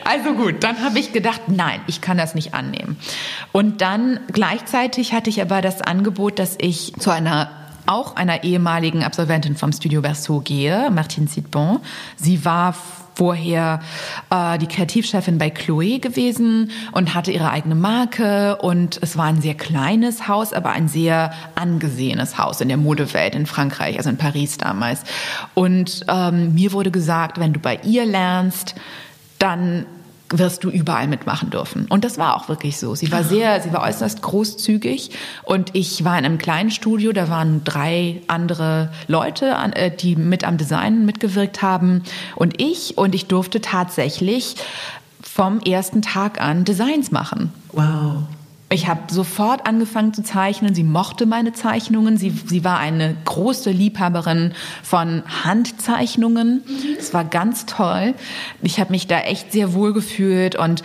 also gut, dann habe ich gedacht, nein, ich kann das nicht annehmen. Und dann gleichzeitig hatte ich aber das Angebot, dass ich zu einer auch einer ehemaligen Absolventin vom Studio Berceau gehe, Martine Sidbon. Sie war vorher äh, die Kreativchefin bei Chloé gewesen und hatte ihre eigene Marke und es war ein sehr kleines Haus, aber ein sehr angesehenes Haus in der Modewelt in Frankreich, also in Paris damals. Und ähm, mir wurde gesagt, wenn du bei ihr lernst, dann wirst du überall mitmachen dürfen. Und das war auch wirklich so. Sie war sehr, sie war äußerst großzügig und ich war in einem kleinen Studio, da waren drei andere Leute, äh, die mit am Design mitgewirkt haben und ich und ich durfte tatsächlich vom ersten Tag an Designs machen. Wow. Ich habe sofort angefangen zu zeichnen. Sie mochte meine Zeichnungen. Sie, sie war eine große Liebhaberin von Handzeichnungen. Es war ganz toll. Ich habe mich da echt sehr wohl gefühlt und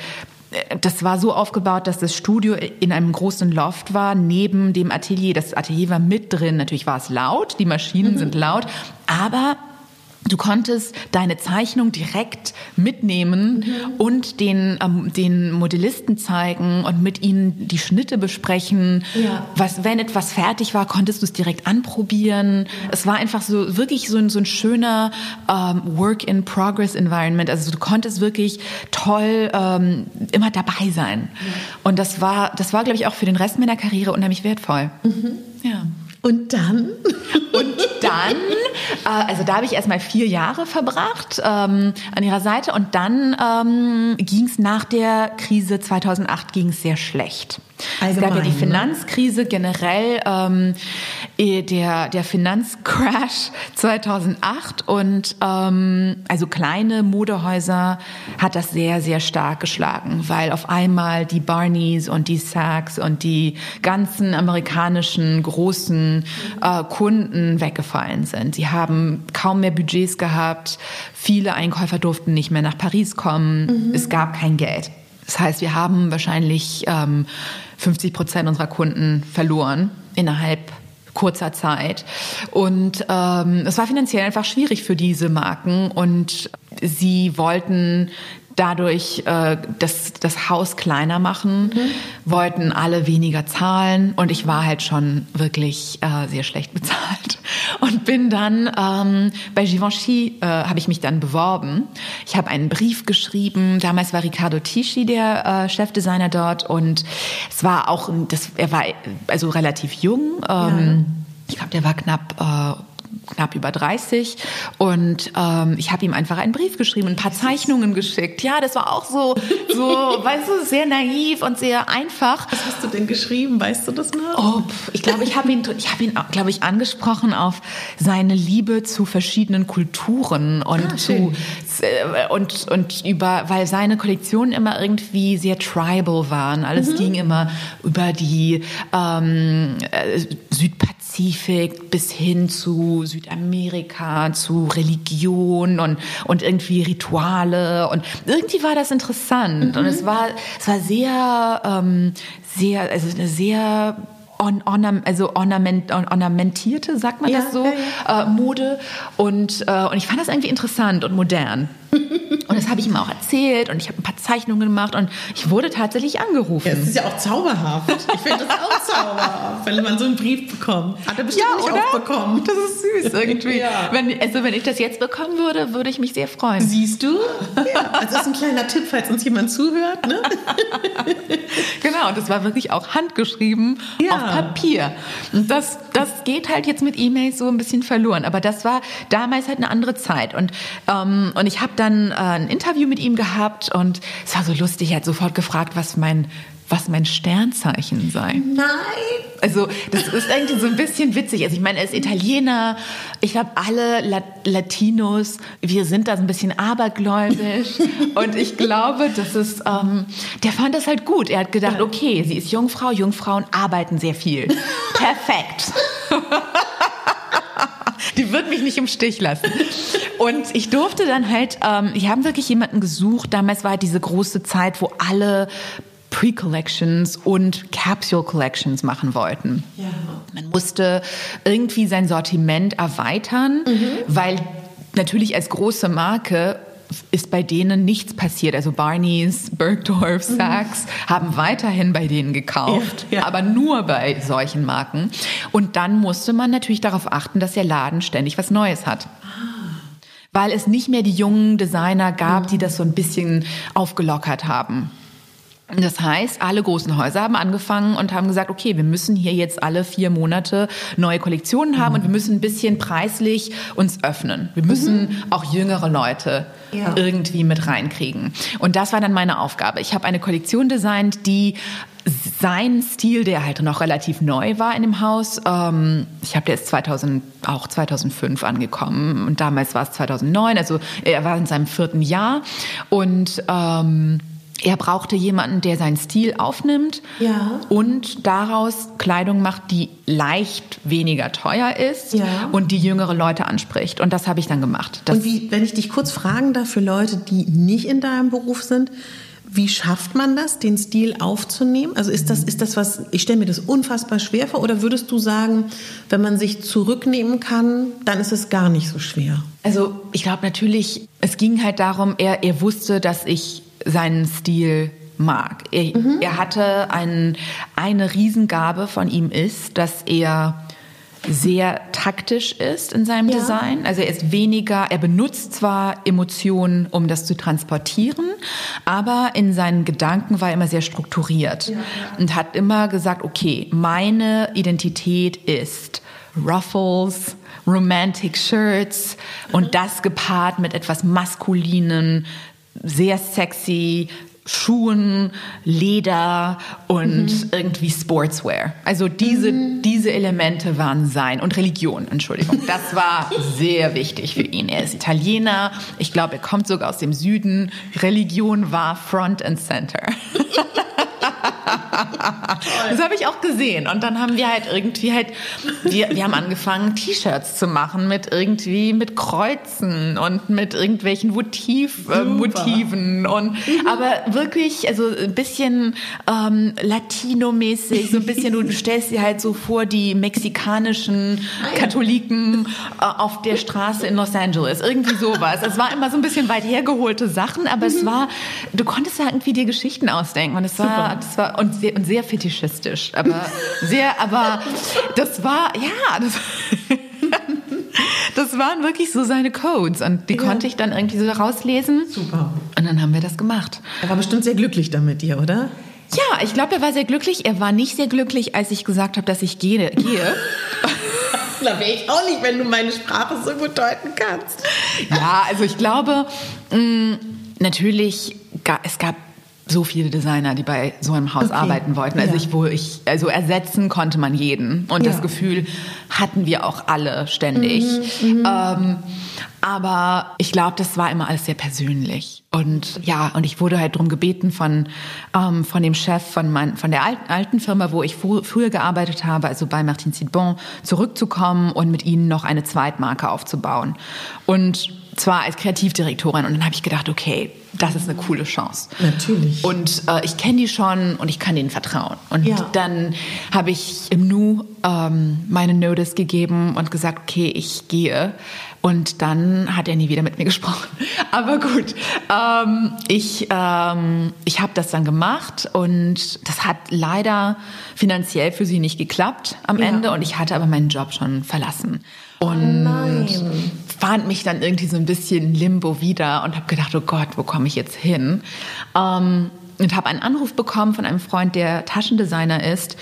äh, das war so aufgebaut, dass das Studio in einem großen Loft war, neben dem Atelier. Das Atelier war mit drin. Natürlich war es laut, die Maschinen mhm. sind laut, aber Du konntest deine Zeichnung direkt mitnehmen mhm. und den, ähm, den Modellisten zeigen und mit ihnen die Schnitte besprechen. Ja. Was, wenn etwas fertig war, konntest du es direkt anprobieren. Ja. Es war einfach so wirklich so ein, so ein schöner ähm, Work-in-Progress-Environment. Also du konntest wirklich toll ähm, immer dabei sein. Ja. Und das war, das war, glaube ich, auch für den Rest meiner Karriere unheimlich wertvoll. Mhm. Ja. Und dann? Und dann, äh, also da habe ich erstmal vier Jahre verbracht ähm, an ihrer Seite und dann ähm, ging es nach der Krise 2008 ging es sehr schlecht. Allgemein, es gab ja die ne? Finanzkrise generell, ähm, eh, der, der Finanzcrash 2008 und ähm, also kleine Modehäuser hat das sehr, sehr stark geschlagen, weil auf einmal die Barneys und die Saks und die ganzen amerikanischen großen äh, Kunden weggefallen sind. Sie haben kaum mehr Budgets gehabt, viele Einkäufer durften nicht mehr nach Paris kommen, mhm. es gab kein Geld. Das heißt, wir haben wahrscheinlich ähm, 50 Prozent unserer Kunden verloren innerhalb kurzer Zeit. Und ähm, es war finanziell einfach schwierig für diese Marken und sie wollten dadurch äh, das, das Haus kleiner machen, mhm. wollten alle weniger zahlen und ich war halt schon wirklich äh, sehr schlecht bezahlt und bin dann ähm, bei Givenchy äh, habe ich mich dann beworben. Ich habe einen Brief geschrieben. Damals war Riccardo Tisci der äh, Chefdesigner dort und es war auch das er war also relativ jung. Ähm, ja. Ich glaube, der war knapp äh, knapp über 30 und ähm, ich habe ihm einfach einen Brief geschrieben, ein paar Zeichnungen geschickt. Ja, das war auch so, so, weißt du, sehr naiv und sehr einfach. Was hast du denn geschrieben? Weißt du das noch? Oh, ich glaube, ich habe ihn, ich habe ihn, glaube ich, angesprochen auf seine Liebe zu verschiedenen Kulturen und ah, zu äh, und und über, weil seine Kollektionen immer irgendwie sehr tribal waren. Alles mhm. ging immer über die ähm, äh, Südpazifik bis hin zu Südamerika, zu Religion und, und irgendwie Rituale. Und irgendwie war das interessant. Mhm. Und es war, es war sehr, ähm, sehr, also eine sehr on, ornam, also ornament, ornamentierte, sagt man ja, das so, ja, ja. Äh, Mode. Und, äh, und ich fand das irgendwie interessant und modern. Und das habe ich ihm auch erzählt und ich habe ein paar Zeichnungen gemacht und ich wurde tatsächlich angerufen. Ja, das ist ja auch zauberhaft. Ich finde das auch zauberhaft, wenn man so einen Brief bekommt. Hat er bestimmt ja, nicht auch bekommen. Das ist süß irgendwie. ja. wenn, also wenn ich das jetzt bekommen würde, würde ich mich sehr freuen. Siehst du? Ja, also das ist ein kleiner Tipp, falls uns jemand zuhört. Ne? genau, das war wirklich auch handgeschrieben ja. auf Papier. Und das, das geht halt jetzt mit E-Mails so ein bisschen verloren. Aber das war damals halt eine andere Zeit. Und, ähm, und ich habe dann äh, ein Interview mit ihm gehabt und es war so lustig. Er hat sofort gefragt, was mein was mein Sternzeichen sei. Nein. Also das ist irgendwie so ein bisschen witzig. Also ich meine, er ist Italiener. Ich glaube, alle Latinos, wir sind da so ein bisschen abergläubisch. und ich glaube, das ist, ähm, der fand das halt gut. Er hat gedacht, okay, sie ist Jungfrau, Jungfrauen arbeiten sehr viel. Perfekt. Die wird mich nicht im Stich lassen. Und ich durfte dann halt, ähm, ich habe wirklich jemanden gesucht. Damals war halt diese große Zeit, wo alle Pre-Collections und Capsule Collections machen wollten. Ja. Man musste irgendwie sein Sortiment erweitern, mhm. weil natürlich als große Marke ist bei denen nichts passiert. Also Barneys, Bergdorf, mhm. Saks mhm. haben weiterhin bei denen gekauft, ja, ja. aber nur bei solchen Marken. Und dann musste man natürlich darauf achten, dass der Laden ständig was Neues hat. Ah. Weil es nicht mehr die jungen Designer gab, mhm. die das so ein bisschen aufgelockert haben. Das heißt, alle großen Häuser haben angefangen und haben gesagt, okay, wir müssen hier jetzt alle vier Monate neue Kollektionen haben mhm. und wir müssen ein bisschen preislich uns öffnen. Wir müssen mhm. auch jüngere Leute ja. irgendwie mit reinkriegen. Und das war dann meine Aufgabe. Ich habe eine Kollektion designt, die sein Stil, der halt noch relativ neu war in dem Haus. Ähm, ich habe der ist 2000, auch 2005 angekommen und damals war es 2009. Also er war in seinem vierten Jahr und ähm, er brauchte jemanden, der seinen Stil aufnimmt ja. und daraus Kleidung macht, die leicht weniger teuer ist ja. und die jüngere Leute anspricht. Und das habe ich dann gemacht. Das und wie, wenn ich dich kurz fragen darf, für Leute, die nicht in deinem Beruf sind, wie schafft man das, den Stil aufzunehmen? Also ist das, ist das was, ich stelle mir das unfassbar schwer vor, oder würdest du sagen, wenn man sich zurücknehmen kann, dann ist es gar nicht so schwer? Also ich glaube natürlich, es ging halt darum, er, er wusste, dass ich seinen Stil mag. Er, mhm. er hatte ein, eine Riesengabe von ihm ist, dass er sehr taktisch ist in seinem ja. Design. Also er ist weniger, er benutzt zwar Emotionen, um das zu transportieren, aber in seinen Gedanken war er immer sehr strukturiert ja. und hat immer gesagt, okay, meine Identität ist Ruffles, Romantic Shirts und das gepaart mit etwas maskulinen, sehr sexy Schuhen, Leder und mhm. irgendwie Sportswear. Also diese, mhm. diese Elemente waren sein und Religion, Entschuldigung. Das war sehr wichtig für ihn. Er ist Italiener. Ich glaube, er kommt sogar aus dem Süden. Religion war Front and Center. das habe ich auch gesehen. Und dann haben wir halt irgendwie halt, wir, wir haben angefangen, T-Shirts zu machen mit irgendwie, mit Kreuzen und mit irgendwelchen Motiv, äh, Motiven. Und, mhm. aber wirklich, also ein bisschen ähm, Latino-mäßig, so ein bisschen, du stellst dir halt so vor, die mexikanischen ah, Katholiken äh, auf der Straße in Los Angeles. Irgendwie sowas. Es war immer so ein bisschen weit hergeholte Sachen, aber es mhm. war, du konntest ja irgendwie dir Geschichten ausdenken. Und es war, das war, und sehr, und sehr fetischistisch, aber sehr, aber das war, ja, das, das waren wirklich so seine Codes und die ja. konnte ich dann irgendwie so rauslesen. Super. Und dann haben wir das gemacht. Er war bestimmt sehr glücklich damit, dir, oder? Ja, ich glaube, er war sehr glücklich. Er war nicht sehr glücklich, als ich gesagt habe, dass ich gehe. gehe. glaube ich auch nicht, wenn du meine Sprache so gut deuten kannst. Ja, also ich glaube, mh, mm, natürlich, es gab so viele Designer, die bei so einem Haus okay. arbeiten wollten. Also ja. ich, wo ich, also ersetzen konnte man jeden. Und ja. das Gefühl hatten wir auch alle ständig. Mhm, mhm. ähm, aber ich glaube, das war immer alles sehr persönlich. Und ja, und ich wurde halt darum gebeten von, ähm, von dem Chef von, mein, von der alten, alten Firma, wo ich fr früher gearbeitet habe, also bei Martin Sidbon, zurückzukommen und mit ihnen noch eine Zweitmarke aufzubauen. Und zwar als Kreativdirektorin. Und dann habe ich gedacht, okay, das ist eine coole Chance. Natürlich. Und äh, ich kenne die schon und ich kann denen vertrauen. Und ja. dann habe ich im Nu ähm, meine Notice gegeben und gesagt, okay, ich gehe. Und dann hat er nie wieder mit mir gesprochen. Aber gut, ähm, ich, ähm, ich habe das dann gemacht und das hat leider finanziell für sie nicht geklappt am ja. Ende. Und ich hatte aber meinen Job schon verlassen. Und oh fand mich dann irgendwie so ein bisschen limbo wieder und habe gedacht, oh Gott, wo komme ich jetzt hin? Ähm, und habe einen Anruf bekommen von einem Freund, der Taschendesigner ist,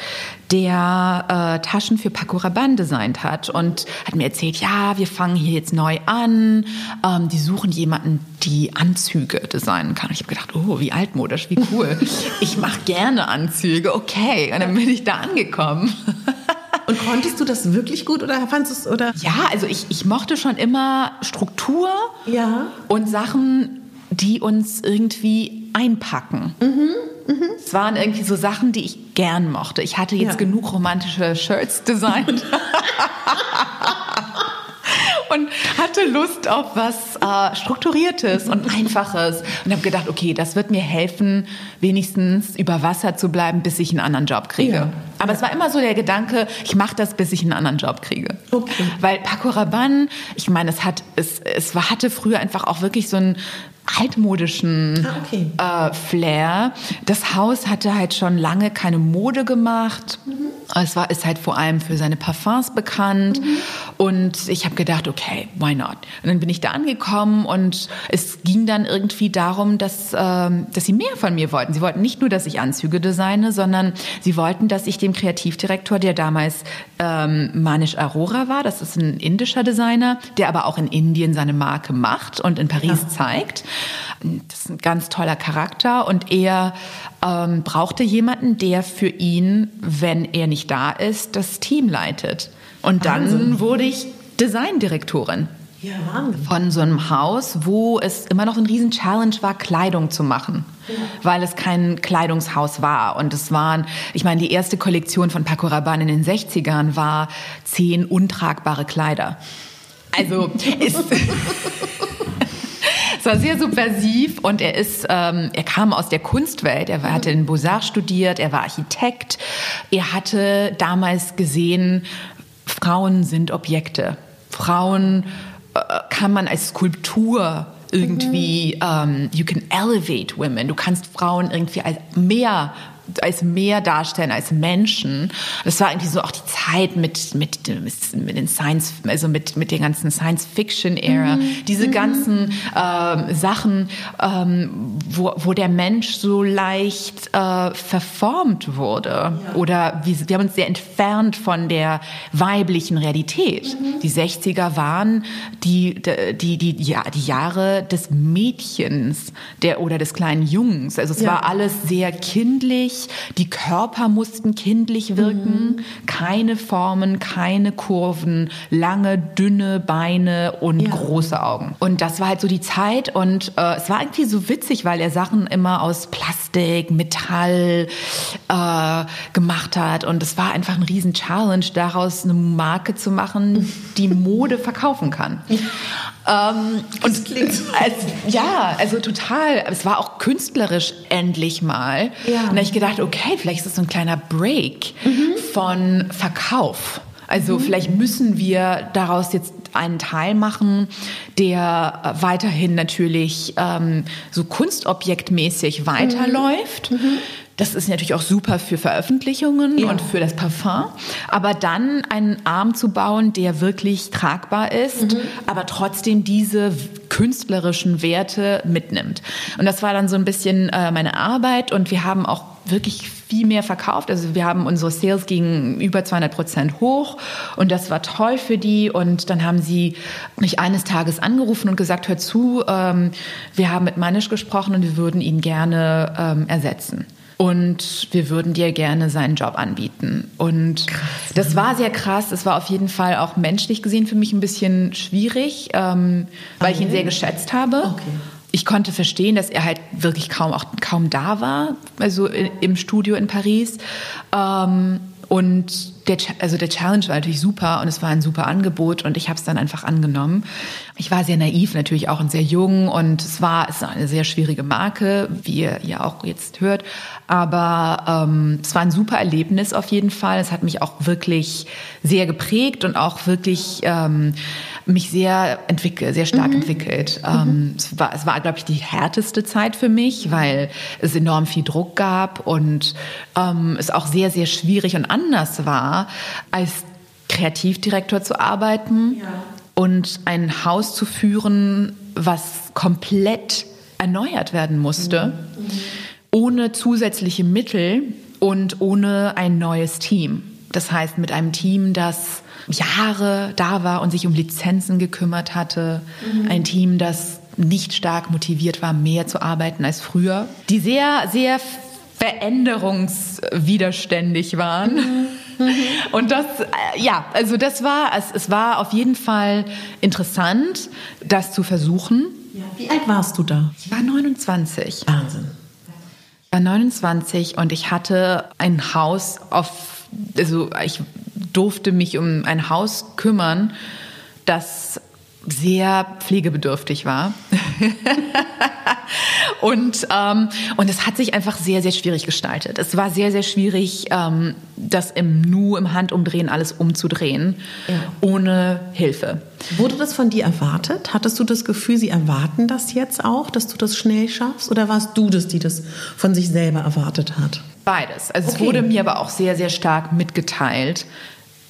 der äh, Taschen für Paco Rabanne designt hat und hat mir erzählt, ja, wir fangen hier jetzt neu an. Ähm, die suchen jemanden, die Anzüge designen kann. Und ich habe gedacht, oh, wie altmodisch, wie cool. ich mache gerne Anzüge, okay. Und dann bin ich da angekommen. Und konntest du das wirklich gut oder fandest du es oder? Ja, also ich, ich mochte schon immer Struktur ja. und Sachen, die uns irgendwie einpacken. Mhm. Mhm. Es waren irgendwie so Sachen, die ich gern mochte. Ich hatte jetzt ja. genug romantische Shirts designt. und hatte Lust auf was äh, Strukturiertes und Einfaches und habe gedacht, okay, das wird mir helfen, wenigstens über Wasser zu bleiben, bis ich einen anderen Job kriege. Ja. Aber ja. es war immer so der Gedanke, ich mache das, bis ich einen anderen Job kriege. Okay. Weil Paco Rabanne, ich meine, es hat, es, es hatte früher einfach auch wirklich so ein altmodischen ah, okay. äh, Flair. Das Haus hatte halt schon lange keine Mode gemacht. Mhm. Es war, ist halt vor allem für seine Parfums bekannt. Mhm. Und ich habe gedacht, okay, why not? Und dann bin ich da angekommen und es ging dann irgendwie darum, dass, ähm, dass sie mehr von mir wollten. Sie wollten nicht nur, dass ich Anzüge designe, sondern sie wollten, dass ich dem Kreativdirektor, der damals ähm, Manish Arora war, das ist ein indischer Designer, der aber auch in Indien seine Marke macht und in Paris ja. zeigt. Das ist ein ganz toller Charakter und er ähm, brauchte jemanden, der für ihn, wenn er nicht da ist, das Team leitet. Und dann Wahnsinn. wurde ich Designdirektorin. Ja. Von so einem Haus, wo es immer noch ein riesen Challenge war, Kleidung zu machen. Ja. Weil es kein Kleidungshaus war. Und es waren, ich meine, die erste Kollektion von Paco Rabanne in den 60ern war zehn untragbare Kleider. Also ist. Es war sehr subversiv und er ist, ähm, er kam aus der Kunstwelt. Er hatte in Beaux-Arts studiert, er war Architekt. Er hatte damals gesehen, Frauen sind Objekte. Frauen äh, kann man als Skulptur irgendwie, mhm. um, you can elevate women. Du kannst Frauen irgendwie als mehr als mehr darstellen als Menschen. Das war irgendwie so auch die Zeit mit, mit, mit den Science, also mit, mit der ganzen Science-Fiction-Ära. Mhm. Diese mhm. ganzen ähm, Sachen, ähm, wo, wo der Mensch so leicht äh, verformt wurde. Ja. Oder wir, wir haben uns sehr entfernt von der weiblichen Realität. Mhm. Die 60er waren die, die, die, die, die Jahre des Mädchens der, oder des kleinen Jungs. Also es ja. war alles sehr kindlich kindlich, die Körper mussten kindlich wirken, mhm. keine Formen, keine Kurven, lange, dünne Beine und ja. große Augen. Und das war halt so die Zeit und äh, es war irgendwie so witzig, weil er Sachen immer aus Plastik, Metall äh, gemacht hat und es war einfach ein riesen Challenge, daraus eine Marke zu machen, die Mode verkaufen kann. Ähm, und als, ja, also total. Es war auch künstlerisch endlich mal. Ja. Und da habe ich gedacht, okay, vielleicht ist das so ein kleiner Break mhm. von Verkauf. Also mhm. vielleicht müssen wir daraus jetzt einen Teil machen, der weiterhin natürlich ähm, so kunstobjektmäßig weiterläuft. Mhm. Das ist natürlich auch super für Veröffentlichungen ja. und für das Parfum. Aber dann einen Arm zu bauen, der wirklich tragbar ist, mhm. aber trotzdem diese künstlerischen Werte mitnimmt. Und das war dann so ein bisschen äh, meine Arbeit und wir haben auch wirklich viel mehr verkauft. Also wir haben unsere Sales gingen über 200 Prozent hoch und das war toll für die. Und dann haben sie mich eines Tages angerufen und gesagt, hör zu, ähm, wir haben mit Manisch gesprochen und wir würden ihn gerne ähm, ersetzen und wir würden dir gerne seinen Job anbieten. Und krass. das war sehr krass. Es war auf jeden Fall auch menschlich gesehen für mich ein bisschen schwierig, ähm, weil okay. ich ihn sehr geschätzt habe. Okay. Ich konnte verstehen, dass er halt wirklich kaum auch kaum da war, also im Studio in Paris. Ähm, und der, also der Challenge war natürlich super und es war ein super Angebot und ich habe es dann einfach angenommen. Ich war sehr naiv natürlich auch und sehr jung und es war, es war eine sehr schwierige Marke, wie ihr ja auch jetzt hört. Aber ähm, es war ein super Erlebnis auf jeden Fall. Es hat mich auch wirklich sehr geprägt und auch wirklich ähm, mich sehr entwickelt, sehr stark mhm. entwickelt. Mhm. Ähm, es war, es war glaube ich, die härteste Zeit für mich, weil es enorm viel Druck gab und ähm, es auch sehr, sehr schwierig und anders war, als Kreativdirektor zu arbeiten ja. Und ein Haus zu führen, was komplett erneuert werden musste, mhm. ohne zusätzliche Mittel und ohne ein neues Team. Das heißt, mit einem Team, das Jahre da war und sich um Lizenzen gekümmert hatte. Mhm. Ein Team, das nicht stark motiviert war, mehr zu arbeiten als früher. Die sehr, sehr veränderungswiderständig waren. Mhm. Und das, äh, ja, also das war, es, es war auf jeden Fall interessant, das zu versuchen. Ja. Wie alt warst du da? Ich war 29. Wahnsinn. Ich war 29 und ich hatte ein Haus auf, also ich durfte mich um ein Haus kümmern, das sehr pflegebedürftig war. und, ähm, und es hat sich einfach sehr, sehr schwierig gestaltet. Es war sehr, sehr schwierig, ähm, das im Nu, im Handumdrehen alles umzudrehen, ja. ohne Hilfe. Wurde das von dir erwartet? Hattest du das Gefühl, sie erwarten das jetzt auch, dass du das schnell schaffst? Oder warst du das, die das von sich selber erwartet hat? Beides. Also okay. es wurde mir aber auch sehr, sehr stark mitgeteilt,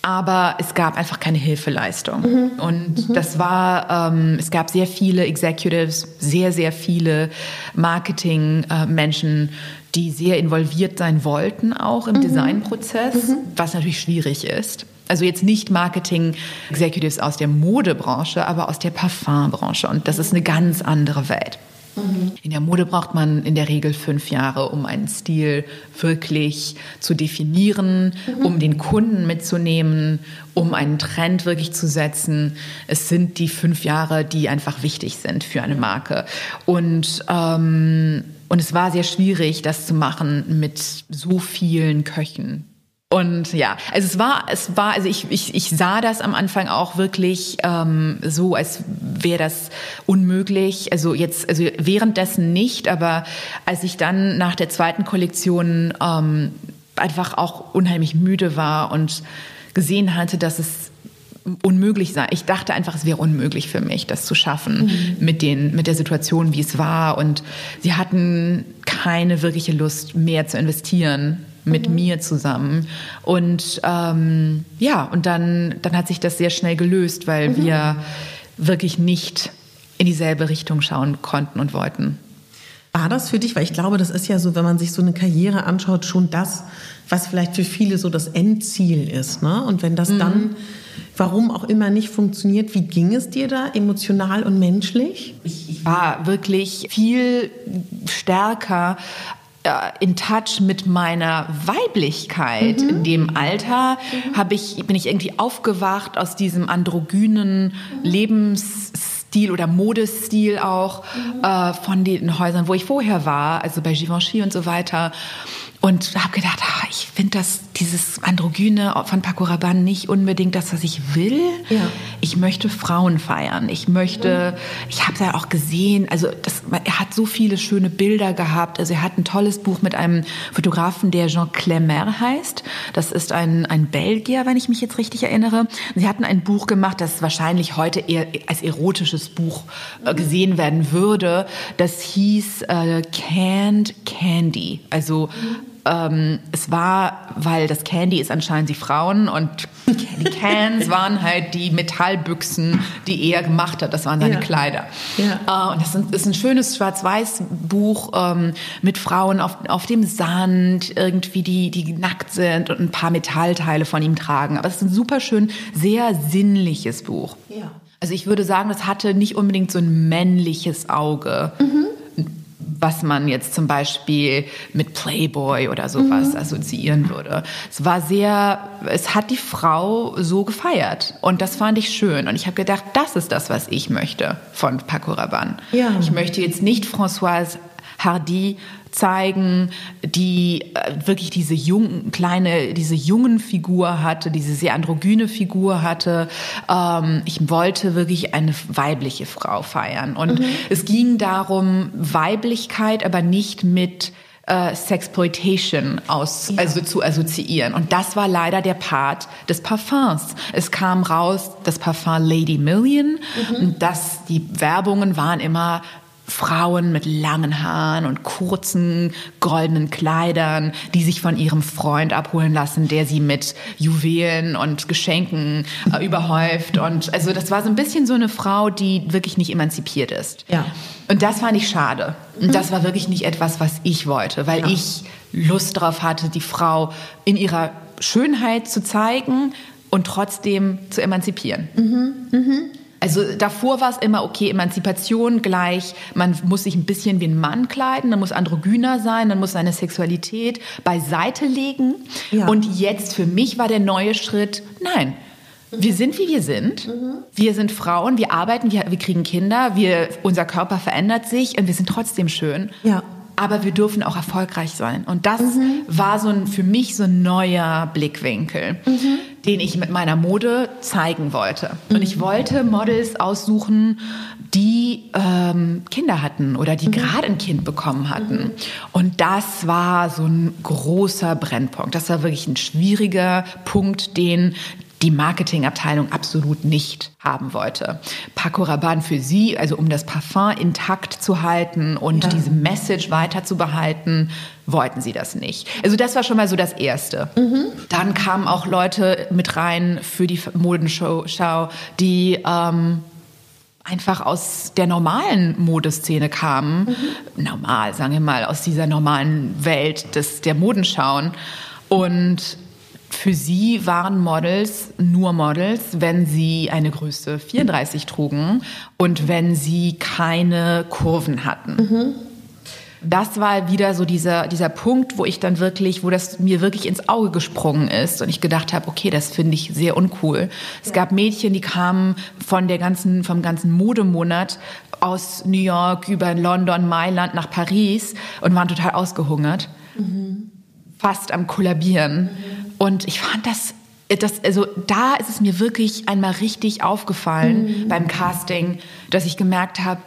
aber es gab einfach keine Hilfeleistung. Mhm. Und mhm. das war, ähm, es gab sehr viele Executives, sehr, sehr viele Marketing-Menschen, die sehr involviert sein wollten, auch im mhm. Designprozess, mhm. was natürlich schwierig ist. Also jetzt nicht Marketing-Executives aus der Modebranche, aber aus der Parfumbranche. Und das ist eine ganz andere Welt. In der Mode braucht man in der Regel fünf Jahre, um einen Stil wirklich zu definieren, mhm. um den Kunden mitzunehmen, um einen Trend wirklich zu setzen. Es sind die fünf Jahre, die einfach wichtig sind für eine Marke. Und ähm, und es war sehr schwierig, das zu machen mit so vielen Köchen. Und ja, also es war, es war, also ich, ich, ich sah das am Anfang auch wirklich ähm, so, als wäre das unmöglich. Also jetzt, also währenddessen nicht, aber als ich dann nach der zweiten Kollektion ähm, einfach auch unheimlich müde war und gesehen hatte, dass es unmöglich sei. Ich dachte einfach, es wäre unmöglich für mich, das zu schaffen mhm. mit, den, mit der Situation, wie es war. Und sie hatten keine wirkliche Lust mehr zu investieren mit mhm. mir zusammen. Und ähm, ja, und dann, dann hat sich das sehr schnell gelöst, weil mhm. wir wirklich nicht in dieselbe Richtung schauen konnten und wollten. War das für dich, weil ich glaube, das ist ja so, wenn man sich so eine Karriere anschaut, schon das, was vielleicht für viele so das Endziel ist. Ne? Und wenn das mhm. dann, warum auch immer nicht funktioniert, wie ging es dir da emotional und menschlich? Ich, war wirklich viel stärker in Touch mit meiner Weiblichkeit. Mhm. In dem Alter mhm. habe ich, bin ich irgendwie aufgewacht aus diesem androgynen mhm. Lebensstil oder Modestil auch mhm. äh, von den Häusern, wo ich vorher war, also bei Givenchy und so weiter und habe gedacht, ah, ich finde das dieses androgyne von Paco Rabanne nicht unbedingt das, was ich will. Ja. Ich möchte Frauen feiern. Ich möchte, ich habe es ja auch gesehen. Also das, er hat so viele schöne Bilder gehabt. Also er hat ein tolles Buch mit einem Fotografen, der Jean Clémer heißt. Das ist ein ein Belgier, wenn ich mich jetzt richtig erinnere. Sie hatten ein Buch gemacht, das wahrscheinlich heute eher als erotisches Buch äh, gesehen werden würde. Das hieß äh, Canned Candy. Also ähm, es war, weil das Candy ist anscheinend die Frauen und die Cans waren halt die Metallbüchsen, die er gemacht hat. Das waren seine ja. Kleider. Ja. Äh, und das ist ein schönes Schwarz-Weiß-Buch ähm, mit Frauen auf, auf dem Sand, irgendwie die, die nackt sind und ein paar Metallteile von ihm tragen. Aber es ist ein super schön, sehr sinnliches Buch. Ja. Also ich würde sagen, das hatte nicht unbedingt so ein männliches Auge. Mhm was man jetzt zum Beispiel mit Playboy oder sowas mhm. assoziieren würde. Es war sehr, es hat die Frau so gefeiert und das fand ich schön und ich habe gedacht, das ist das, was ich möchte von Paco Rabanne. Ja. Ich möchte jetzt nicht Françoise Hardy zeigen, die äh, wirklich diese jungen, kleine, diese jungen Figur hatte, diese sehr androgyne Figur hatte. Ähm, ich wollte wirklich eine weibliche Frau feiern. Und mhm. es ging darum, Weiblichkeit, aber nicht mit äh, Sexploitation aus, ja. also zu assoziieren. Und das war leider der Part des Parfums. Es kam raus das Parfum Lady Million mhm. und das, die Werbungen waren immer Frauen mit langen Haaren und kurzen goldenen Kleidern, die sich von ihrem Freund abholen lassen, der sie mit Juwelen und Geschenken äh, überhäuft. Und also das war so ein bisschen so eine Frau, die wirklich nicht emanzipiert ist. Ja. Und das fand ich schade. Und das war wirklich nicht etwas, was ich wollte, weil ja. ich Lust darauf hatte, die Frau in ihrer Schönheit zu zeigen und trotzdem zu emanzipieren. Mhm. Mhm. Also davor war es immer okay, Emanzipation gleich, man muss sich ein bisschen wie ein Mann kleiden, man muss androgyner sein, man muss seine Sexualität beiseite legen. Ja. Und jetzt für mich war der neue Schritt, nein, wir sind, wie wir sind. Mhm. Wir sind Frauen, wir arbeiten, wir, wir kriegen Kinder, wir, unser Körper verändert sich und wir sind trotzdem schön. Ja. Aber wir dürfen auch erfolgreich sein. Und das mhm. war so ein, für mich so ein neuer Blickwinkel. Mhm den ich mit meiner Mode zeigen wollte. Und ich wollte Models aussuchen, die ähm, Kinder hatten oder die mhm. gerade ein Kind bekommen hatten. Mhm. Und das war so ein großer Brennpunkt. Das war wirklich ein schwieriger Punkt, den die Marketingabteilung absolut nicht haben wollte. Paco Rabanne für sie, also um das Parfum intakt zu halten und ja. diese Message weiter zu behalten, wollten sie das nicht. Also das war schon mal so das Erste. Mhm. Dann kamen auch Leute mit rein für die Modenshow, die ähm, einfach aus der normalen Modeszene kamen. Mhm. Normal, sagen wir mal, aus dieser normalen Welt des, der Modenschauen. Und für sie waren Models nur Models, wenn sie eine Größe 34 trugen und wenn sie keine Kurven hatten. Mhm. Das war wieder so dieser, dieser Punkt, wo ich dann wirklich, wo das mir wirklich ins Auge gesprungen ist und ich gedacht habe, okay, das finde ich sehr uncool. Es gab Mädchen, die kamen von der ganzen, vom ganzen Modemonat aus New York über London, Mailand nach Paris und waren total ausgehungert. Mhm. Fast am Kollabieren. Mhm und ich fand das das, also da ist es mir wirklich einmal richtig aufgefallen mhm. beim Casting, dass ich gemerkt habe,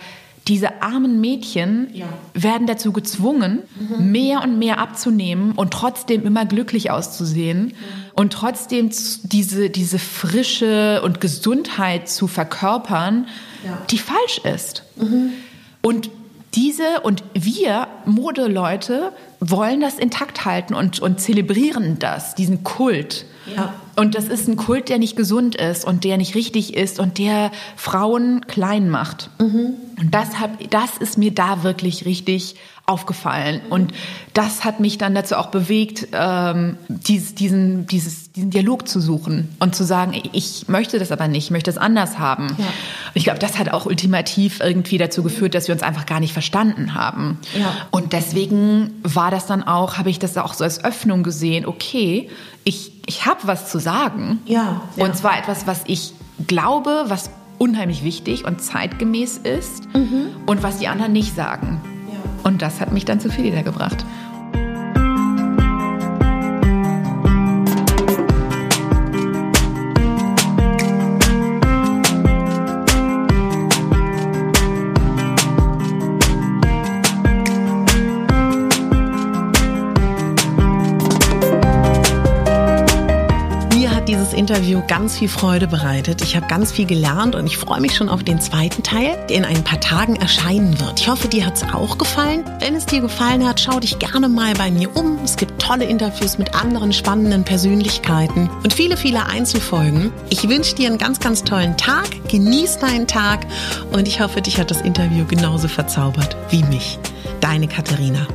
diese armen Mädchen ja. werden dazu gezwungen, mhm. mehr und mehr abzunehmen und trotzdem immer glücklich auszusehen mhm. und trotzdem diese, diese Frische und Gesundheit zu verkörpern, ja. die falsch ist. Mhm. Und diese und wir Modeleute wollen das intakt halten und, und zelebrieren das, diesen Kult. Ja. Und das ist ein Kult, der nicht gesund ist und der nicht richtig ist und der Frauen klein macht. Mhm. Und das, hab, das ist mir da wirklich richtig aufgefallen. Und das hat mich dann dazu auch bewegt, ähm, dies, diesen, dieses, diesen Dialog zu suchen und zu sagen, ich möchte das aber nicht, ich möchte es anders haben. Ja. Und ich glaube, das hat auch ultimativ irgendwie dazu geführt, dass wir uns einfach gar nicht verstanden haben. Ja. Und deswegen war das dann auch, habe ich das auch so als Öffnung gesehen, okay, ich, ich habe was zu sagen. Ja, ja. Und zwar etwas, was ich glaube, was unheimlich wichtig und zeitgemäß ist mhm. und was die anderen nicht sagen. Und das hat mich dann zu Felida gebracht. Interview ganz viel Freude bereitet. Ich habe ganz viel gelernt und ich freue mich schon auf den zweiten Teil, der in ein paar Tagen erscheinen wird. Ich hoffe, dir hat es auch gefallen. Wenn es dir gefallen hat, schau dich gerne mal bei mir um. Es gibt tolle Interviews mit anderen spannenden Persönlichkeiten und viele, viele Einzelfolgen. Ich wünsche dir einen ganz, ganz tollen Tag. Genieß deinen Tag und ich hoffe, dich hat das Interview genauso verzaubert wie mich. Deine Katharina.